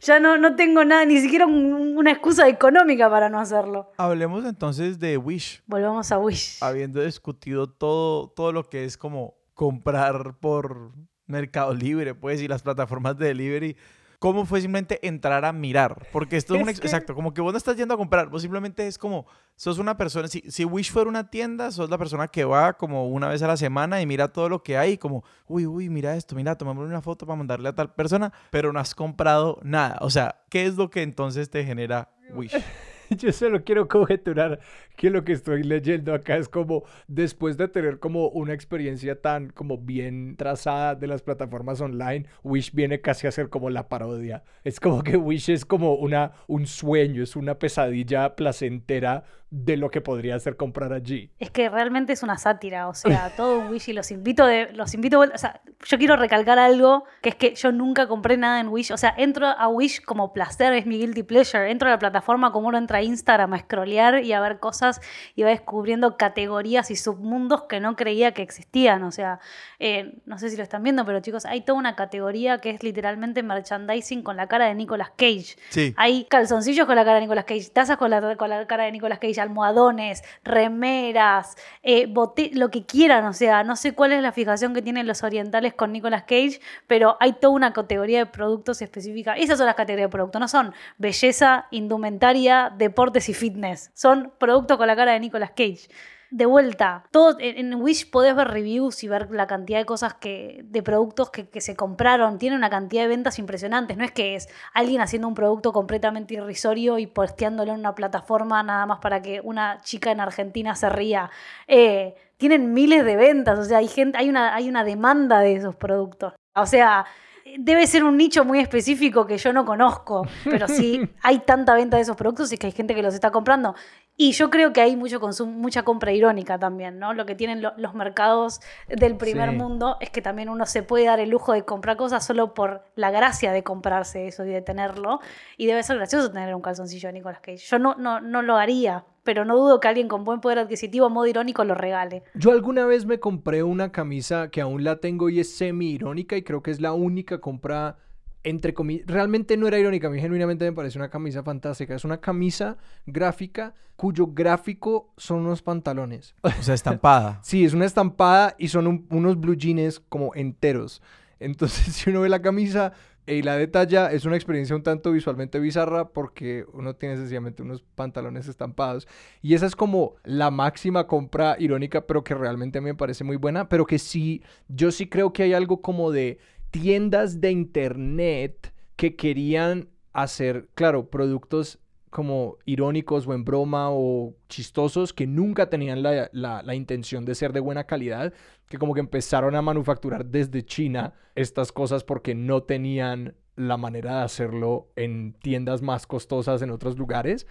Ya no, no tengo nada, ni siquiera una excusa económica para no hacerlo. Hablemos entonces de Wish. Volvamos a Wish. Habiendo discutido todo, todo lo que es como comprar por Mercado Libre, pues, y las plataformas de delivery cómo fue simplemente entrar a mirar. Porque esto es, un... Exacto, como que vos no estás yendo a comprar, vos simplemente es como, sos una persona, si, si Wish fuera una tienda, sos la persona que va como una vez a la semana y mira todo lo que hay, como, uy, uy, mira esto, mira, tomame una foto para mandarle a tal persona, pero no has comprado nada. O sea, ¿qué es lo que entonces te genera Wish? yo solo quiero conjeturar que lo que estoy leyendo acá es como después de tener como una experiencia tan como bien trazada de las plataformas online, Wish viene casi a ser como la parodia. Es como que Wish es como una un sueño, es una pesadilla placentera de lo que podría ser comprar allí. Es que realmente es una sátira, o sea, todo un Wish y los invito de los invito, o sea, yo quiero recalcar algo que es que yo nunca compré nada en Wish, o sea, entro a Wish como placer, es mi guilty pleasure, entro a la plataforma como uno entra a Instagram a scrollear y a ver cosas y va descubriendo categorías y submundos que no creía que existían, o sea, eh, no sé si lo están viendo, pero chicos, hay toda una categoría que es literalmente merchandising con la cara de Nicolas Cage. Sí. Hay calzoncillos con la cara de Nicolas Cage, tazas con la, con la cara de Nicolas Cage, almohadones, remeras, eh, lo que quieran, o sea, no sé cuál es la fijación que tienen los orientales con Nicolas Cage, pero hay toda una categoría de productos específica. Esas son las categorías de productos, no son belleza, indumentaria, deportes y fitness, son productos con la cara de Nicolas Cage de vuelta, todo, en, Wish podés ver reviews y ver la cantidad de cosas que, de productos que, se compraron. Tiene una cantidad de ventas impresionantes. No es que es alguien haciendo un producto completamente irrisorio y posteándolo en una plataforma nada más para que una chica en Argentina se ría. Eh, tienen miles de ventas, o sea, hay, gente, hay, una, hay una demanda de esos productos. O sea, debe ser un nicho muy específico que yo no conozco, pero sí hay tanta venta de esos productos y que hay gente que los está comprando. Y yo creo que hay mucho consumo, mucha compra irónica también, ¿no? Lo que tienen los mercados del primer mundo es que también uno se puede dar el lujo de comprar cosas solo por la gracia de comprarse eso y de tenerlo. Y debe ser gracioso tener un calzoncillo de Nicolas Cage. Yo no, no, no lo haría, pero no dudo que alguien con buen poder adquisitivo a modo irónico lo regale. Yo alguna vez me compré una camisa que aún la tengo y es semi irónica y creo que es la única compra entre comillas, realmente no era irónica, a mí genuinamente me parece una camisa fantástica. Es una camisa gráfica cuyo gráfico son unos pantalones. O sea, estampada. sí, es una estampada y son unos blue jeans como enteros. Entonces, si uno ve la camisa y la detalla, es una experiencia un tanto visualmente bizarra porque uno tiene sencillamente unos pantalones estampados. Y esa es como la máxima compra irónica, pero que realmente a mí me parece muy buena, pero que sí, yo sí creo que hay algo como de tiendas de internet que querían hacer, claro, productos como irónicos o en broma o chistosos que nunca tenían la, intención de ser de buena calidad, que como que empezaron a manufacturar desde China estas cosas porque no tenían la manera de hacerlo en tiendas más costosas en otros lugares,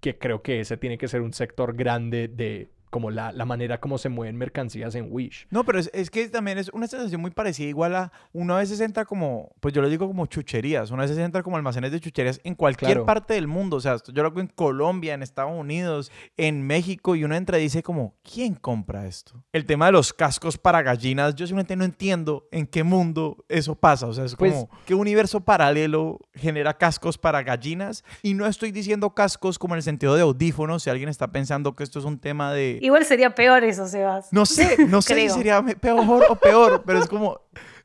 que creo que ese tiene que ser un sector grande de como la, la, manera como se mueven mercancías en Wish. No, pero es, es, que también es una sensación muy parecida, igual a uno a veces entra como, pues yo lo digo como chucherías, uno a veces entra como almacenes de chucherías en cualquier parte del mundo, o sea, yo lo hago en Colombia, en Estados Unidos, en México, y uno entra y dice como, ¿quién compra esto? El tema de los cascos para gallinas, yo simplemente no entiendo en qué mundo eso pasa, o sea, es pues como, ¿qué universo paralelo genera cascos para gallinas? Y no estoy diciendo cascos como en el sentido de audífonos, si alguien está pensando que esto es un tema de Igual sería peor eso, Sebas. No sé, no sé si sería peor o peor, pero es como.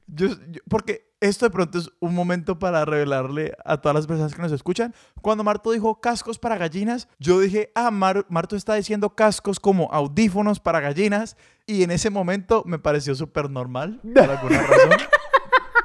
Yo, porque esto de pronto es un momento para revelarle a todas las personas que nos escuchan. Cuando Marto dijo cascos para gallinas, yo dije, ah, Marto está diciendo cascos como audífonos para gallinas. Y en ese momento me pareció súper normal, por alguna razón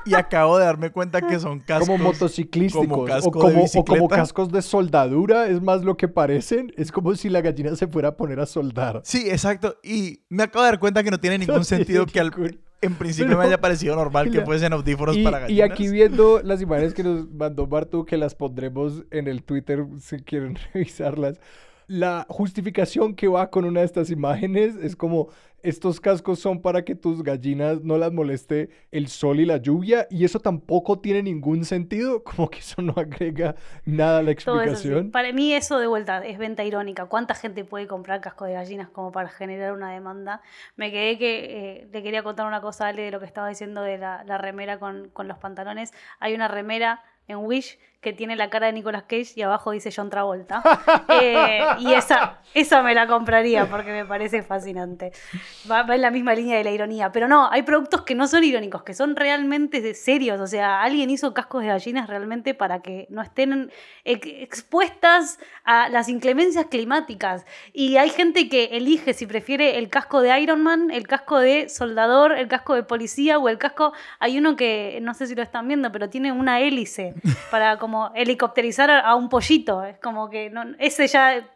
y acabo de darme cuenta que son cascos. Como motociclísticos. Como o, como, o como cascos de soldadura, es más lo que parecen. Es como si la gallina se fuera a poner a soldar. Sí, exacto. Y me acabo de dar cuenta que no tiene ningún sentido que al, en principio me haya parecido normal que fuesen audífonos para gallinas. Y aquí viendo las imágenes que nos mandó Bartu, que las pondremos en el Twitter si quieren revisarlas. La justificación que va con una de estas imágenes es como estos cascos son para que tus gallinas no las moleste el sol y la lluvia y eso tampoco tiene ningún sentido, como que eso no agrega nada a la sí. explicación. Para mí eso de vuelta es venta irónica. ¿Cuánta gente puede comprar casco de gallinas como para generar una demanda? Me quedé que eh, le quería contar una cosa a Ale de lo que estaba diciendo de la, la remera con, con los pantalones. Hay una remera en Wish que tiene la cara de Nicolas Cage y abajo dice John Travolta. Eh, y esa, esa me la compraría porque me parece fascinante. Va, en la misma línea de la ironía. Pero no, hay productos que no son irónicos, que son realmente serios. O sea, alguien hizo cascos de gallinas realmente para que no estén ex- expuestas a las inclemencias climáticas. Y hay gente que elige si prefiere el casco de Iron Man, el casco de soldador, el casco de policía o el casco... Hay uno que, no sé si lo están viendo, pero tiene una hélice para como helicopterizar a, a un pollito. Es como que no, ese ya...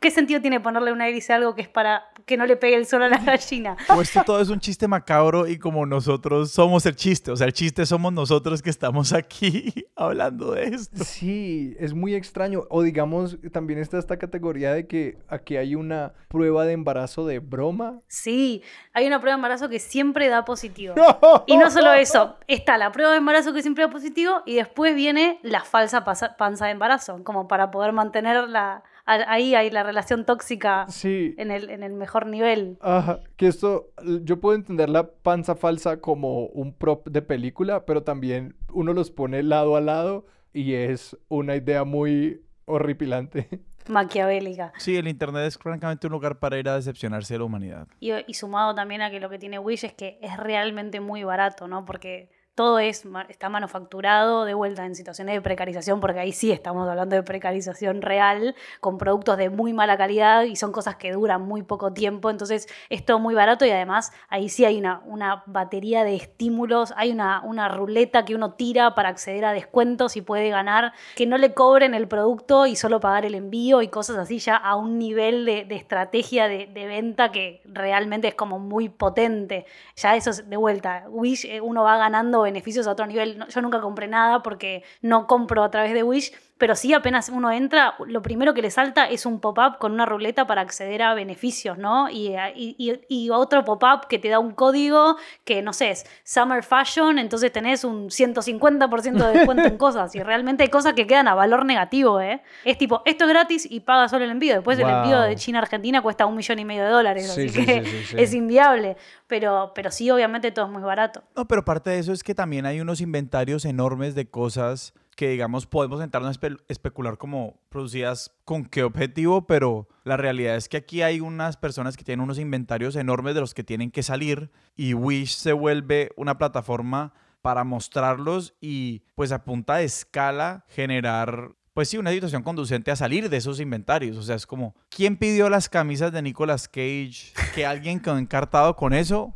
¿Qué sentido tiene ponerle una hélice a algo que es para que no le pegue el sol a la gallina? O esto todo es un chiste macabro y como nosotros somos el chiste, o sea, el chiste somos nosotros que estamos aquí hablando de esto. Sí, es muy extraño. O digamos, también está esta categoría de que aquí hay una prueba de embarazo de broma. Sí, hay una prueba de embarazo que siempre da positivo. Y no solo eso, está la prueba de embarazo que siempre da positivo y después viene la falsa panza de embarazo, como para poder mantener la, ahí hay la relación tóxica Sí. en el, en el mejor nivel. Ajá, que esto, yo puedo entender la panza falsa como un prop de película, pero también uno los pone lado a lado y es una idea muy horripilante. Maquiavélica. Sí, el internet es francamente un lugar para ir a decepcionarse de la humanidad. Y, y sumado también a que lo que tiene Wish es que es realmente muy barato, ¿no? Porque todo es, está manufacturado de vuelta en situaciones de precarización, porque ahí sí estamos hablando de precarización real, con productos de muy mala calidad y son cosas que duran muy poco tiempo, entonces es todo muy barato y además ahí sí hay una, batería de estímulos, hay una, ruleta que uno tira para acceder a descuentos y puede ganar, que no le cobren el producto y solo pagar el envío y cosas así ya a un nivel de, de estrategia de, de venta que realmente es como muy potente. Ya eso es de vuelta. Wish, eh, uno va ganando beneficios a otro nivel. Yo nunca compré nada porque no compro a través de Wish, pero sí apenas uno entra, lo primero que le salta es un pop-up con una ruleta para acceder a beneficios, ¿no? Y, y- y- otro pop-up que te da un código que, no sé, es Summer Fashion, entonces tenés un 150% de descuento en cosas. Y realmente hay cosas que quedan a valor negativo, ¿eh? Es tipo, esto es gratis y paga solo el envío. Después el envío de China a Argentina cuesta un millón y medio de dólares, Sí, así sí, que sí. es inviable. Pero, pero sí, obviamente todo es muy barato. No, pero parte de eso es que también hay unos inventarios enormes de cosas que, digamos, podemos sentarnos a espe- especular como producidas con qué objetivo, pero la realidad es que aquí hay unas personas que tienen unos inventarios enormes de los que tienen que salir y Wish se vuelve una plataforma para mostrarlos y pues a punta de escala generar pues sí, una situación conducente a salir de esos inventarios. O sea, es como, ¿quién pidió las camisas de Nicolas Cage? ¿Que alguien quedó encartado con eso?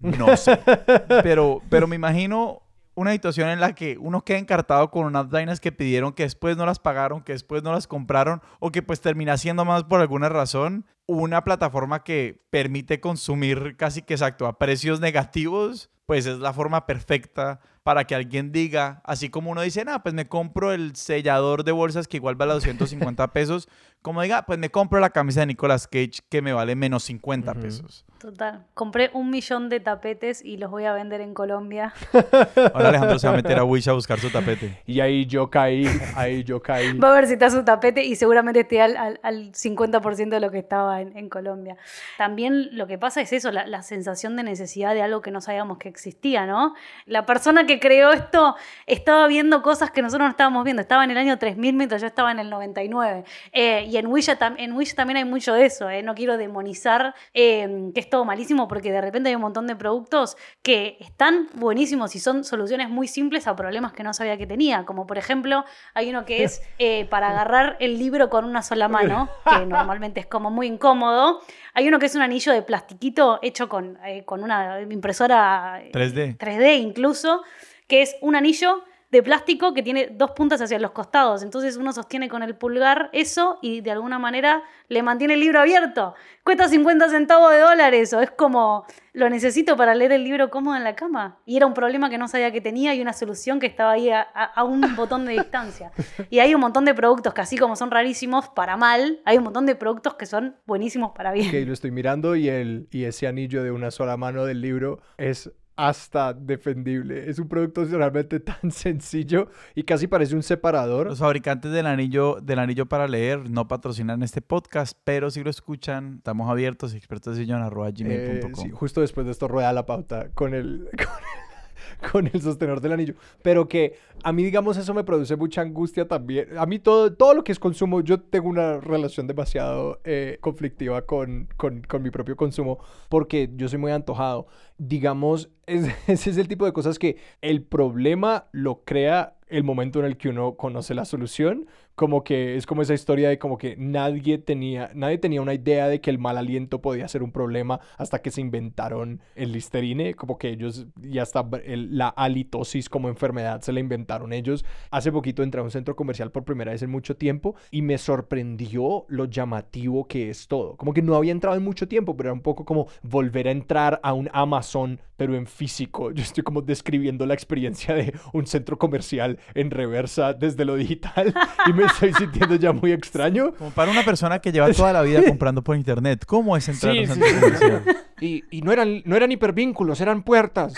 No sé. Pero, pero me imagino una situación en la que uno queda encartado con unas vainas que pidieron, que después no las pagaron, que después no las compraron, o que pues termina siendo más por alguna razón. Una plataforma que permite consumir casi que exacto a precios negativos, pues es la forma perfecta para que alguien diga, así como uno dice, no, pues me compro el sellador de bolsas que igual vale 250 pesos, como diga, pues me compro la camisa de Nicolas Cage que me vale menos 50 Ujú. pesos. Total. Compré un millón de tapetes y los voy a vender en Colombia. Ahora Alejandro se va a meter a Wish a buscar su tapete. Y ahí yo caí, ahí yo caí. Va a ver si está su tapete y seguramente esté al, al- al 50% de lo que estaba en, en Colombia. También lo que pasa es eso, la, la sensación de necesidad de algo que no sabíamos que existía, ¿no? La persona que creó esto estaba viendo cosas que nosotros no estábamos viendo. Estaba en el año 3000 mientras yo estaba en el 99. Eh, y en tam- en Wish también hay mucho de eso, ¿eh? No quiero demonizar eh, que es todo malísimo porque de repente hay un montón de productos que están buenísimos y son soluciones muy simples a problemas que no sabía que tenía. Como por ejemplo, hay uno que es eh, para agarrar el libro con una sola mano, que normalmente es como muy incómodo. Hay uno que es un anillo de plastiquito hecho con, eh, con una impresora eh, 3D. 3D incluso, que es un anillo de plástico que tiene dos puntas hacia los costados. Entonces uno sostiene con el pulgar eso y de alguna manera le mantiene el libro abierto. Cuesta 50 centavos de dólar eso. Es como, lo necesito para leer el libro cómodo en la cama. Y era un problema que no sabía que tenía y una solución que estaba ahí a, a un botón de distancia. Y hay un montón de productos que así como son rarísimos para mal, hay un montón de productos que son buenísimos para bien. Ok, lo estoy mirando y, el, y ese anillo de una sola mano del libro es hasta defendible. Es un producto realmente tan sencillo y casi parece un separador. Los fabricantes del anillo, del anillo para leer no patrocinan este podcast, pero si lo escuchan, estamos abiertos, expertos de eh, sí, justo después de esto rueda la pauta con el, con el sostenedor del anillo. Pero que a mí, digamos, eso me produce mucha angustia también. A mí todo, todo lo que es consumo, yo tengo una relación demasiado eh, conflictiva con, con, con, mi propio consumo porque yo soy muy antojado. Digamos, ese es el tipo de cosas que el problema lo crea el momento en el que uno conoce la solución, como que es como esa historia de como que nadie tenía, nadie tenía una idea de que el mal aliento podía ser un problema hasta que se inventaron el listerine, como que ellos ya hasta la halitosis como enfermedad se la inventaron ellos. Hace poquito entré a un centro comercial por primera vez en mucho tiempo y me sorprendió lo llamativo que es todo. Como que no había entrado en mucho tiempo, pero era un poco como volver a entrar a un Amazon, pero en físico. Yo estoy como describiendo la experiencia de un centro comercial en reversa desde lo digital y me estoy sintiendo ya muy extraño. Como para una persona que lleva toda la vida comprando por internet, ¿cómo es entrar a un centro comercial? Y, y, no, eran, no eran hipervínculos, eran puertas.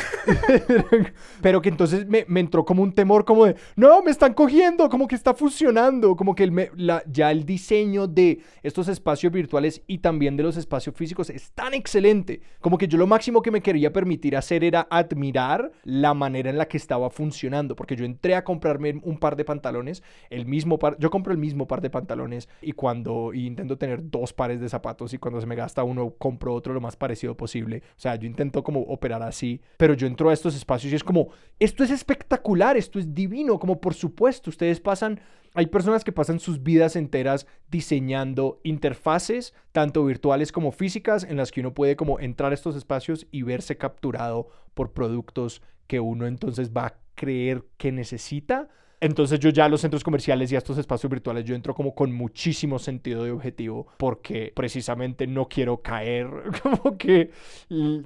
Pero que entonces me, me, entró como un temor como de, no, me están cogiendo, como que está funcionando, como que el, la, ya el diseño de estos espacios virtuales y también de los espacios físicos es tan excelente, como que yo lo máximo que me quería permitir hacer era admirar la manera en la que estaba funcionando, porque yo entré a comprarme un par de pantalones, el mismo par, yo compro el mismo par de pantalones y cuando y intento tener dos pares de zapatos y cuando se me gasta uno compro otro lo más parecido posible. O sea, yo intento como operar así, pero yo entro a estos espacios y es como, esto es espectacular, esto es divino, como por supuesto, ustedes pasan, hay personas que pasan sus vidas enteras diseñando interfaces, tanto virtuales como físicas, en las que uno puede como entrar a estos espacios y verse capturado por productos que uno entonces va a creer que necesita. Entonces yo ya a los centros comerciales y a estos espacios virtuales yo entro como con muchísimo sentido de objetivo porque precisamente no quiero caer como que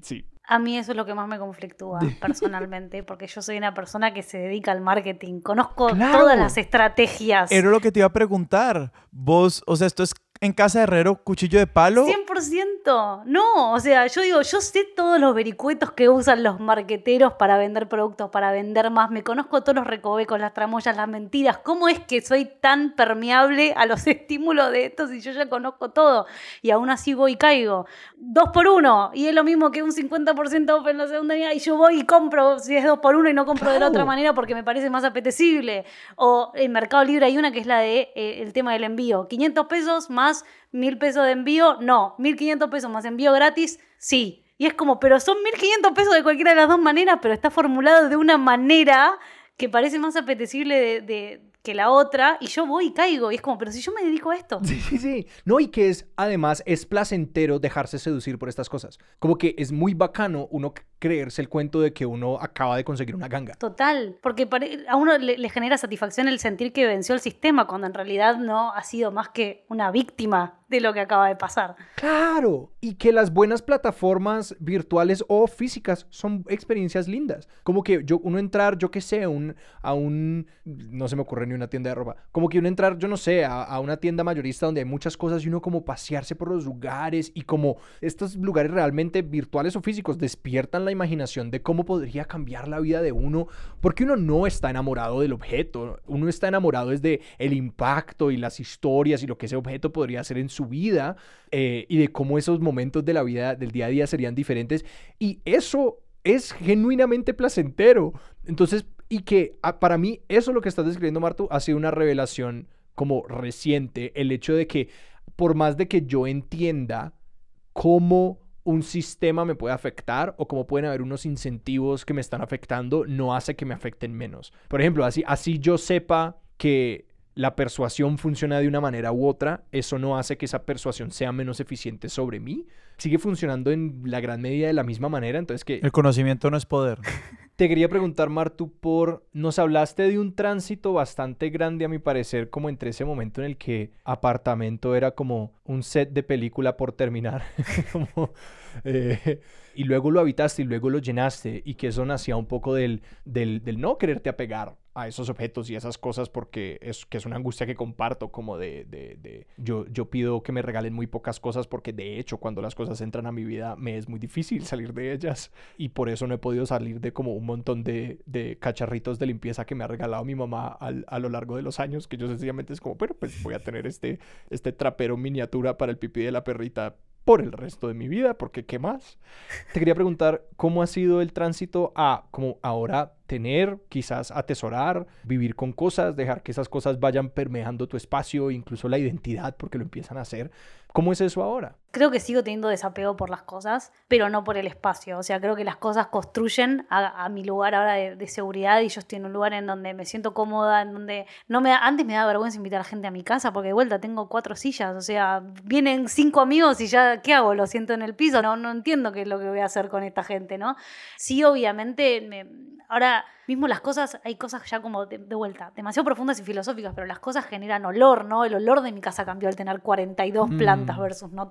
sí. A mí eso es lo que más me conflictúa personalmente, porque yo soy una persona que se dedica al marketing. Conozco todas las estrategias. Era lo que te iba a preguntar. Vos, o sea, esto es en casa de herrero, cuchillo de palo. 100%. No, o sea, yo digo, yo sé todos los vericuetos que usan los marqueteros para vender productos, para vender más. Me conozco todos los recovecos, las tramoyas, las mentiras. ¿Cómo es que soy tan permeable a los estímulos de estos y yo ya conozco todo? Y aún así voy y caigo. Dos por uno. Y es lo mismo que un 50% off en la segunda unidad. Y yo voy y compro si es dos por uno y no compro de la otra manera porque me parece más apetecible. O en Mercado Libre hay una que es la de eh, el tema del envío. 500 pesos más mil pesos de envío, no, 1500 pesos más envío gratis, sí. Y es como, pero son 1500 pesos de cualquiera de las dos maneras, pero está formulado de una manera que parece más apetecible de, que la otra y yo voy y caigo y es como, pero si yo me dedico a esto. Sí, sí, sí. No, y que es, además, es placentero dejarse seducir por estas cosas. Como que es muy bacano uno creerse el cuento de que uno acaba de conseguir una ganga. Total, porque a uno le, genera satisfacción el sentir que venció el sistema cuando en realidad no ha sido más que una víctima de lo que acaba de pasar. Claro, y que las buenas plataformas virtuales o físicas son experiencias lindas. Como que yo, uno entrar, yo qué sé, un, a un, no se me ocurre ni una tienda de ropa, como que uno entrar, yo no sé, a, a una tienda mayorista donde hay muchas cosas y uno como pasearse por los lugares y como estos lugares realmente virtuales o físicos despiertan imaginación de cómo podría cambiar la vida de uno, porque uno no está enamorado del objeto, uno está enamorado desde el impacto y las historias y lo que ese objeto podría hacer en su vida eh, y de cómo esos momentos de la vida del día a día serían diferentes y eso es genuinamente placentero. Entonces, y que ah, para mí eso lo que estás describiendo, Martu, ha sido una revelación como reciente, el hecho de que por más de que yo entienda cómo un sistema me puede afectar o como pueden haber unos incentivos que me están afectando, no hace que me afecten menos. Por ejemplo, así, así yo sepa que la persuasión funciona de una manera u otra, eso no hace que esa persuasión sea menos eficiente sobre mí. Sigue funcionando en la gran medida de la misma manera, entonces que... El conocimiento no es poder. Te quería preguntar, Martu, por. Nos hablaste de un tránsito bastante grande, a mi parecer, como entre ese momento en el que apartamento era como un set de película por terminar. como, eh, y luego lo habitaste y luego lo llenaste y que eso nacía un poco del, del, no quererte apegar a esos objetos y esas cosas porque es que es una angustia que comparto como de, de, de, yo, yo pido que me regalen muy pocas cosas porque de hecho cuando las cosas entran a mi vida me es muy difícil salir de ellas. Y por eso no he podido salir de como un montón de, de cacharritos de limpieza que me ha regalado mi mamá al, a lo largo de los años que yo sencillamente es como bueno pues voy a tener este, este trapero miniatura para el pipí de la perrita por el resto de mi vida, porque ¿qué más? Te quería preguntar cómo ha sido el tránsito a como ahora tener, quizás atesorar, vivir con cosas, dejar que esas cosas vayan permeando tu espacio, incluso la identidad, porque lo empiezan a hacer. ¿Cómo es eso ahora? Creo que sigo teniendo desapego por las cosas, pero no por el espacio. O sea, creo que las cosas construyen a, a mi lugar ahora de, de, seguridad y yo estoy en un lugar en donde me siento cómoda, en donde no me antes me da vergüenza invitar a gente a mi casa porque de vuelta tengo cuatro sillas, o sea, vienen cinco amigos y ya, ¿qué hago? Lo siento en el piso, no, no entiendo qué es lo que voy a hacer con esta gente, ¿no? Sí, obviamente, me, ahora mismo las cosas, hay cosas ya como de, de, vuelta, demasiado profundas y filosóficas, pero las cosas generan olor, ¿no? El olor de mi casa cambió al tener 42 mm. plantas versus no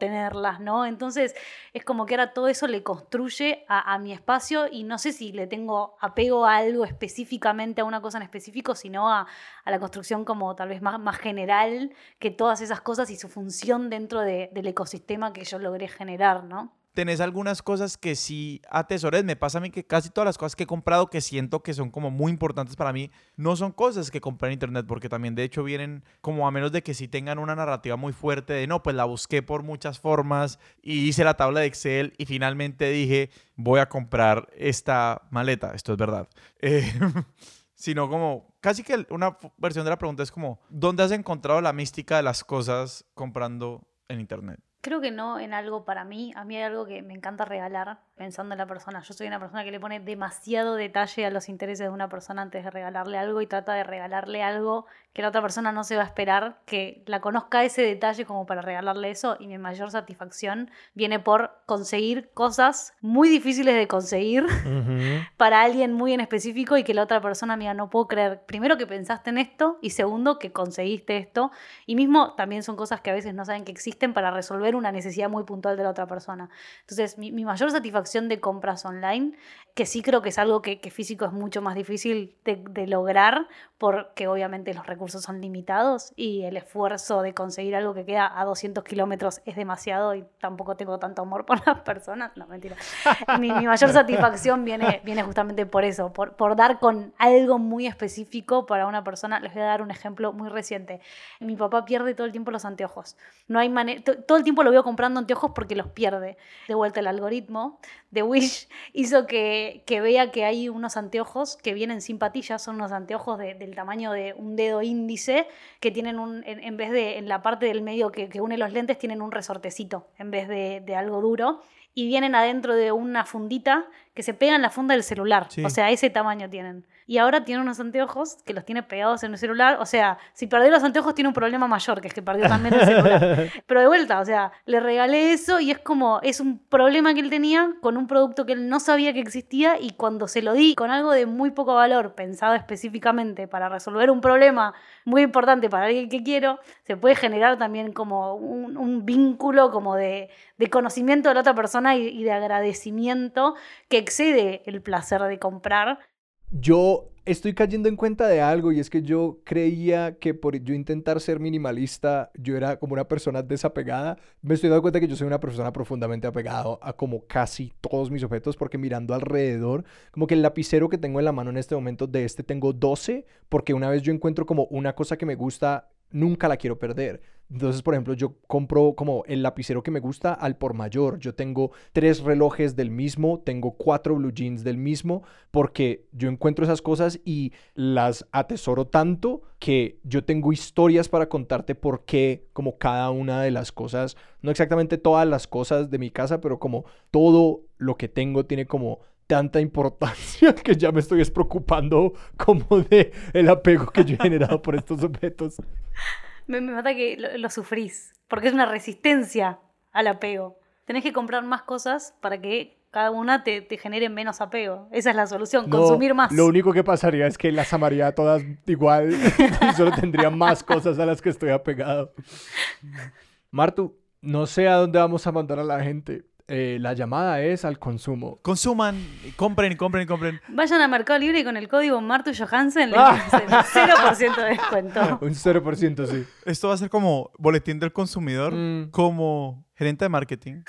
¿no? Entonces es como que ahora todo eso le construye a, mi espacio y no sé si le tengo apego a algo específicamente, a una cosa en específico, sino a, la construcción como tal vez más, general que todas esas cosas y su función dentro de, del ecosistema que yo logré generar, ¿no? Tenés algunas cosas que sí atesores. Me pasa a mí que casi todas las cosas que he comprado que siento que son como muy importantes para mí, no son cosas que compré en internet, porque también de hecho vienen como a menos de que sí tengan una narrativa muy fuerte de no, pues la busqué por muchas formas y hice la tabla de Excel y finalmente dije, voy a comprar esta maleta. Esto es verdad. Eh, sino como casi que una versión de la pregunta es como, ¿dónde has encontrado la mística de las cosas comprando en internet? Creo que no en algo para mí. A mí hay algo que me encanta regalar pensando en la persona. Yo soy una persona que le pone demasiado detalle a los intereses de una persona antes de regalarle algo y trata de regalarle algo que la otra persona no se va a esperar, que la conozca ese detalle como para regalarle eso. Y mi mayor satisfacción viene por conseguir cosas muy difíciles de conseguir uh -huh. para alguien muy en específico y que la otra persona me diga, no puedo creer, primero que pensaste en esto y segundo que conseguiste esto. Y mismo también son cosas que a veces no saben que existen para resolver una necesidad muy puntual de la otra persona. Entonces, mi, mi mayor satisfacción de compras online, que sí creo que es algo que, que físico es mucho más difícil de, de, lograr, porque obviamente los recursos son limitados y el esfuerzo de conseguir algo que queda a 200 kilómetros es demasiado y tampoco tengo tanto amor por las personas. No, mentira. mi, mi, mayor satisfacción viene, viene justamente por eso, por, por dar con algo muy específico para una persona. Les voy a dar un ejemplo muy reciente. Mi papá pierde todo el tiempo los anteojos. No hay manera, todo el tiempo lo veo comprando anteojos porque los pierde. De vuelta el algoritmo de Wish hizo que, que vea que hay unos anteojos que vienen sin patillas, son unos anteojos de, del tamaño de un dedo índice que tienen un, en, en vez de en la parte del medio que, que, une los lentes, tienen un resortecito en vez de, de algo duro. Y vienen adentro de una fundita que se pega en la funda del celular. Sí. O sea, ese tamaño tienen. Y ahora tiene unos anteojos que los tiene pegados en el celular. O sea, si perdió los anteojos tiene un problema mayor, que es que perdió también el celular. Pero de vuelta, o sea, le regalé eso y es como, es un problema que él tenía con un producto que él no sabía que existía y cuando se lo di con algo de muy poco valor, pensado específicamente para resolver un problema muy importante para alguien que quiero, se puede generar también como un, un vínculo como de, de, conocimiento de la otra persona y, y de agradecimiento que excede el placer de comprar yo estoy cayendo en cuenta de algo y es que yo creía que por yo intentar ser minimalista yo era como una persona desapegada. Me estoy dando cuenta que yo soy una persona profundamente apegada a como casi todos mis objetos porque mirando alrededor, como que el lapicero que tengo en la mano en este momento de este tengo 12 porque una vez yo encuentro como una cosa que me gusta nunca la quiero perder. Entonces, por ejemplo, yo compro como el lapicero que me gusta al por mayor. Yo tengo tres relojes del mismo, tengo cuatro blue jeans del mismo, porque yo encuentro esas cosas y las atesoro tanto que yo tengo historias para contarte por qué, como cada una de las cosas, no exactamente todas las cosas de mi casa, pero como todo lo que tengo tiene como tanta importancia que ya me estoy preocupando como de el apego que yo he generado por estos objetos. Me, me mata que lo, lo, sufrís, porque es una resistencia al apego. Tenés que comprar más cosas para que cada una te, te genere menos apego. Esa es la solución, No, consumir más. Lo único que pasaría es que las amaría todas igual y solo tendría más cosas a las que estoy apegado. Martu, no sé a dónde vamos a mandar a la gente. Eh, la llamada es al consumo. Consuman, compren, compren, compren. Vayan a Mercado Libre y con el código Martu Johansen le Ah. hacen 0% de descuento. Un 0%, sí. Esto va a ser como boletín del consumidor, Mm. como gerente de marketing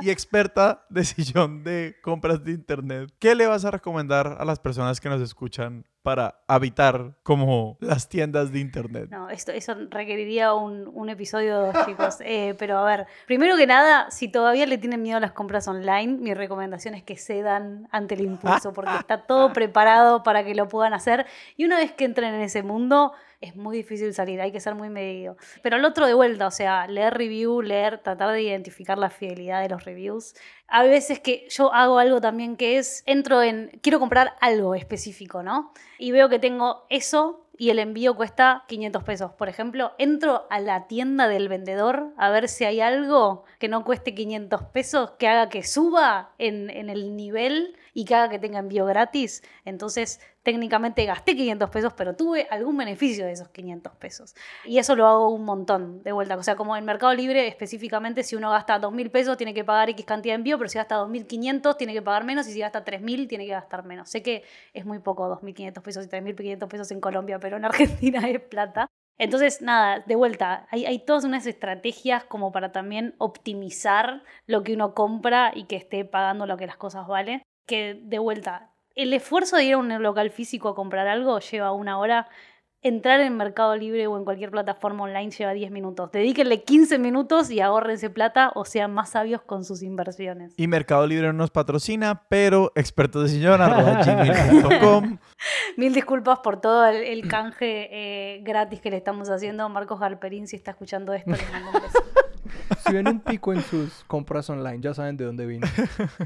y experta de sillón de compras de internet. ¿Qué le vas a recomendar a las personas que nos escuchan para habitar como las tiendas de internet? No, esto, eso requeriría un, un episodio dos, chicos. Eh, pero a ver, primero que nada, si todavía le tienen miedo a las compras online, mi recomendación es que cedan ante el impulso, porque está todo preparado para que lo puedan hacer. Y una vez que entren en ese mundo, es muy difícil salir, hay que ser muy medido. Pero al otro de vuelta, o sea, leer review, leer, tratar de identificar la fidelidad de los reviews. Hay veces que yo hago algo también que es, entro en, quiero comprar algo específico, ¿no? Y veo que tengo eso y el envío cuesta 500 pesos. Por ejemplo, entro a la tienda del vendedor a ver si hay algo que no cueste 500 pesos, que haga que suba en, en el nivel y haga que tenga envío gratis. Entonces, técnicamente gasté 500 pesos, pero tuve algún beneficio de esos 500 pesos. Y eso lo hago un montón de vuelta. O sea, como en Mercado Libre, específicamente, si uno gasta 2.000 pesos, tiene que pagar X cantidad de envío, pero si gasta 2.500, tiene que pagar menos, y si gasta 3.000, tiene que gastar menos. Sé que es muy poco 2.500 pesos y 3.500 pesos en Colombia, pero en Argentina es plata. Entonces, nada, de vuelta, hay, hay todas unas estrategias como para también optimizar lo que uno compra y que esté pagando lo que las cosas valen. Que de vuelta, el esfuerzo de ir a un local físico a comprar algo lleva una hora. Entrar en Mercado Libre o en cualquier plataforma online lleva 10 minutos. Dedíquenle 15 minutos y ahorrense plata o sean más sabios con sus inversiones. Y Mercado Libre no nos patrocina, pero expertos de gmail.com. Mil disculpas por todo el, el canje eh, gratis que le estamos haciendo. Marcos Galperín, si está escuchando esto, le mando un beso. Si ven un pico en sus compras online, ya saben de dónde vino.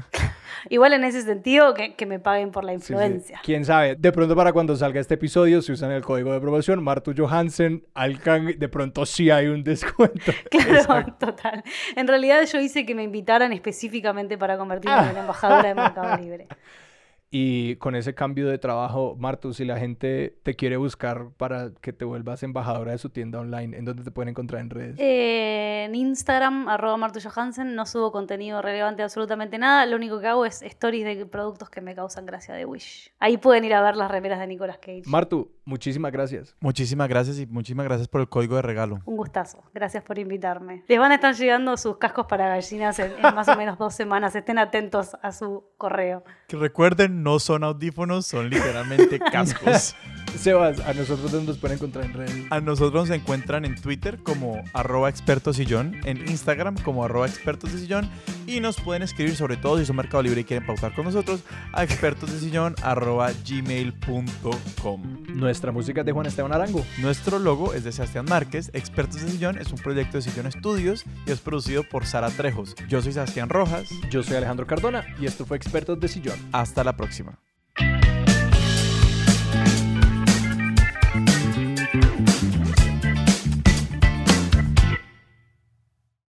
Igual en ese sentido, que, que me paguen por la Sí, sí. influencia. Quién sabe. De pronto, para cuando salga este episodio, si usan el código de promoción Martu Johansen, Alcan, de pronto sí hay un descuento. Claro, Exacto. total. En realidad yo hice que me invitaran específicamente para convertirme en embajadora de Mercado Libre. Y con ese cambio de trabajo, Martu, si la gente te quiere buscar para que te vuelvas embajadora de su tienda online, ¿en dónde te pueden encontrar en redes? Eh, en Instagram, arroba Martu Johansen, no subo contenido relevante de absolutamente nada. Lo único que hago es stories de productos que me causan gracia de Wish. Ahí pueden ir a ver las remeras de Nicolas Cage. Martu, muchísimas gracias. Muchísimas gracias y muchísimas gracias por el código de regalo. Un gustazo. Gracias por invitarme. Les van a estar llegando sus cascos para gallinas en, en más o menos dos semanas. Estén atentos a su correo. Que recuerden, no son audífonos, son literalmente cascos. Sebas, a nosotros dónde nos pueden encontrar en redes. A nosotros nos encuentran en Twitter como arroba expertos sillón, en Instagram como arroba expertos de sillón y nos pueden escribir sobre todo si son Mercado Libre y quieren pautar con nosotros a expertos de sillón arroba gmail.com. Nuestra música es de Juan Esteban Arango. Nuestro logo es de Sebastián Márquez, Expertos de Sillón es un proyecto de Sillón Estudios y es producido por Sara Trejos. Yo soy Sebastián Rojas, Yo soy Alejandro Cardona y esto fue Expertos de Sillón. hasta la próxima.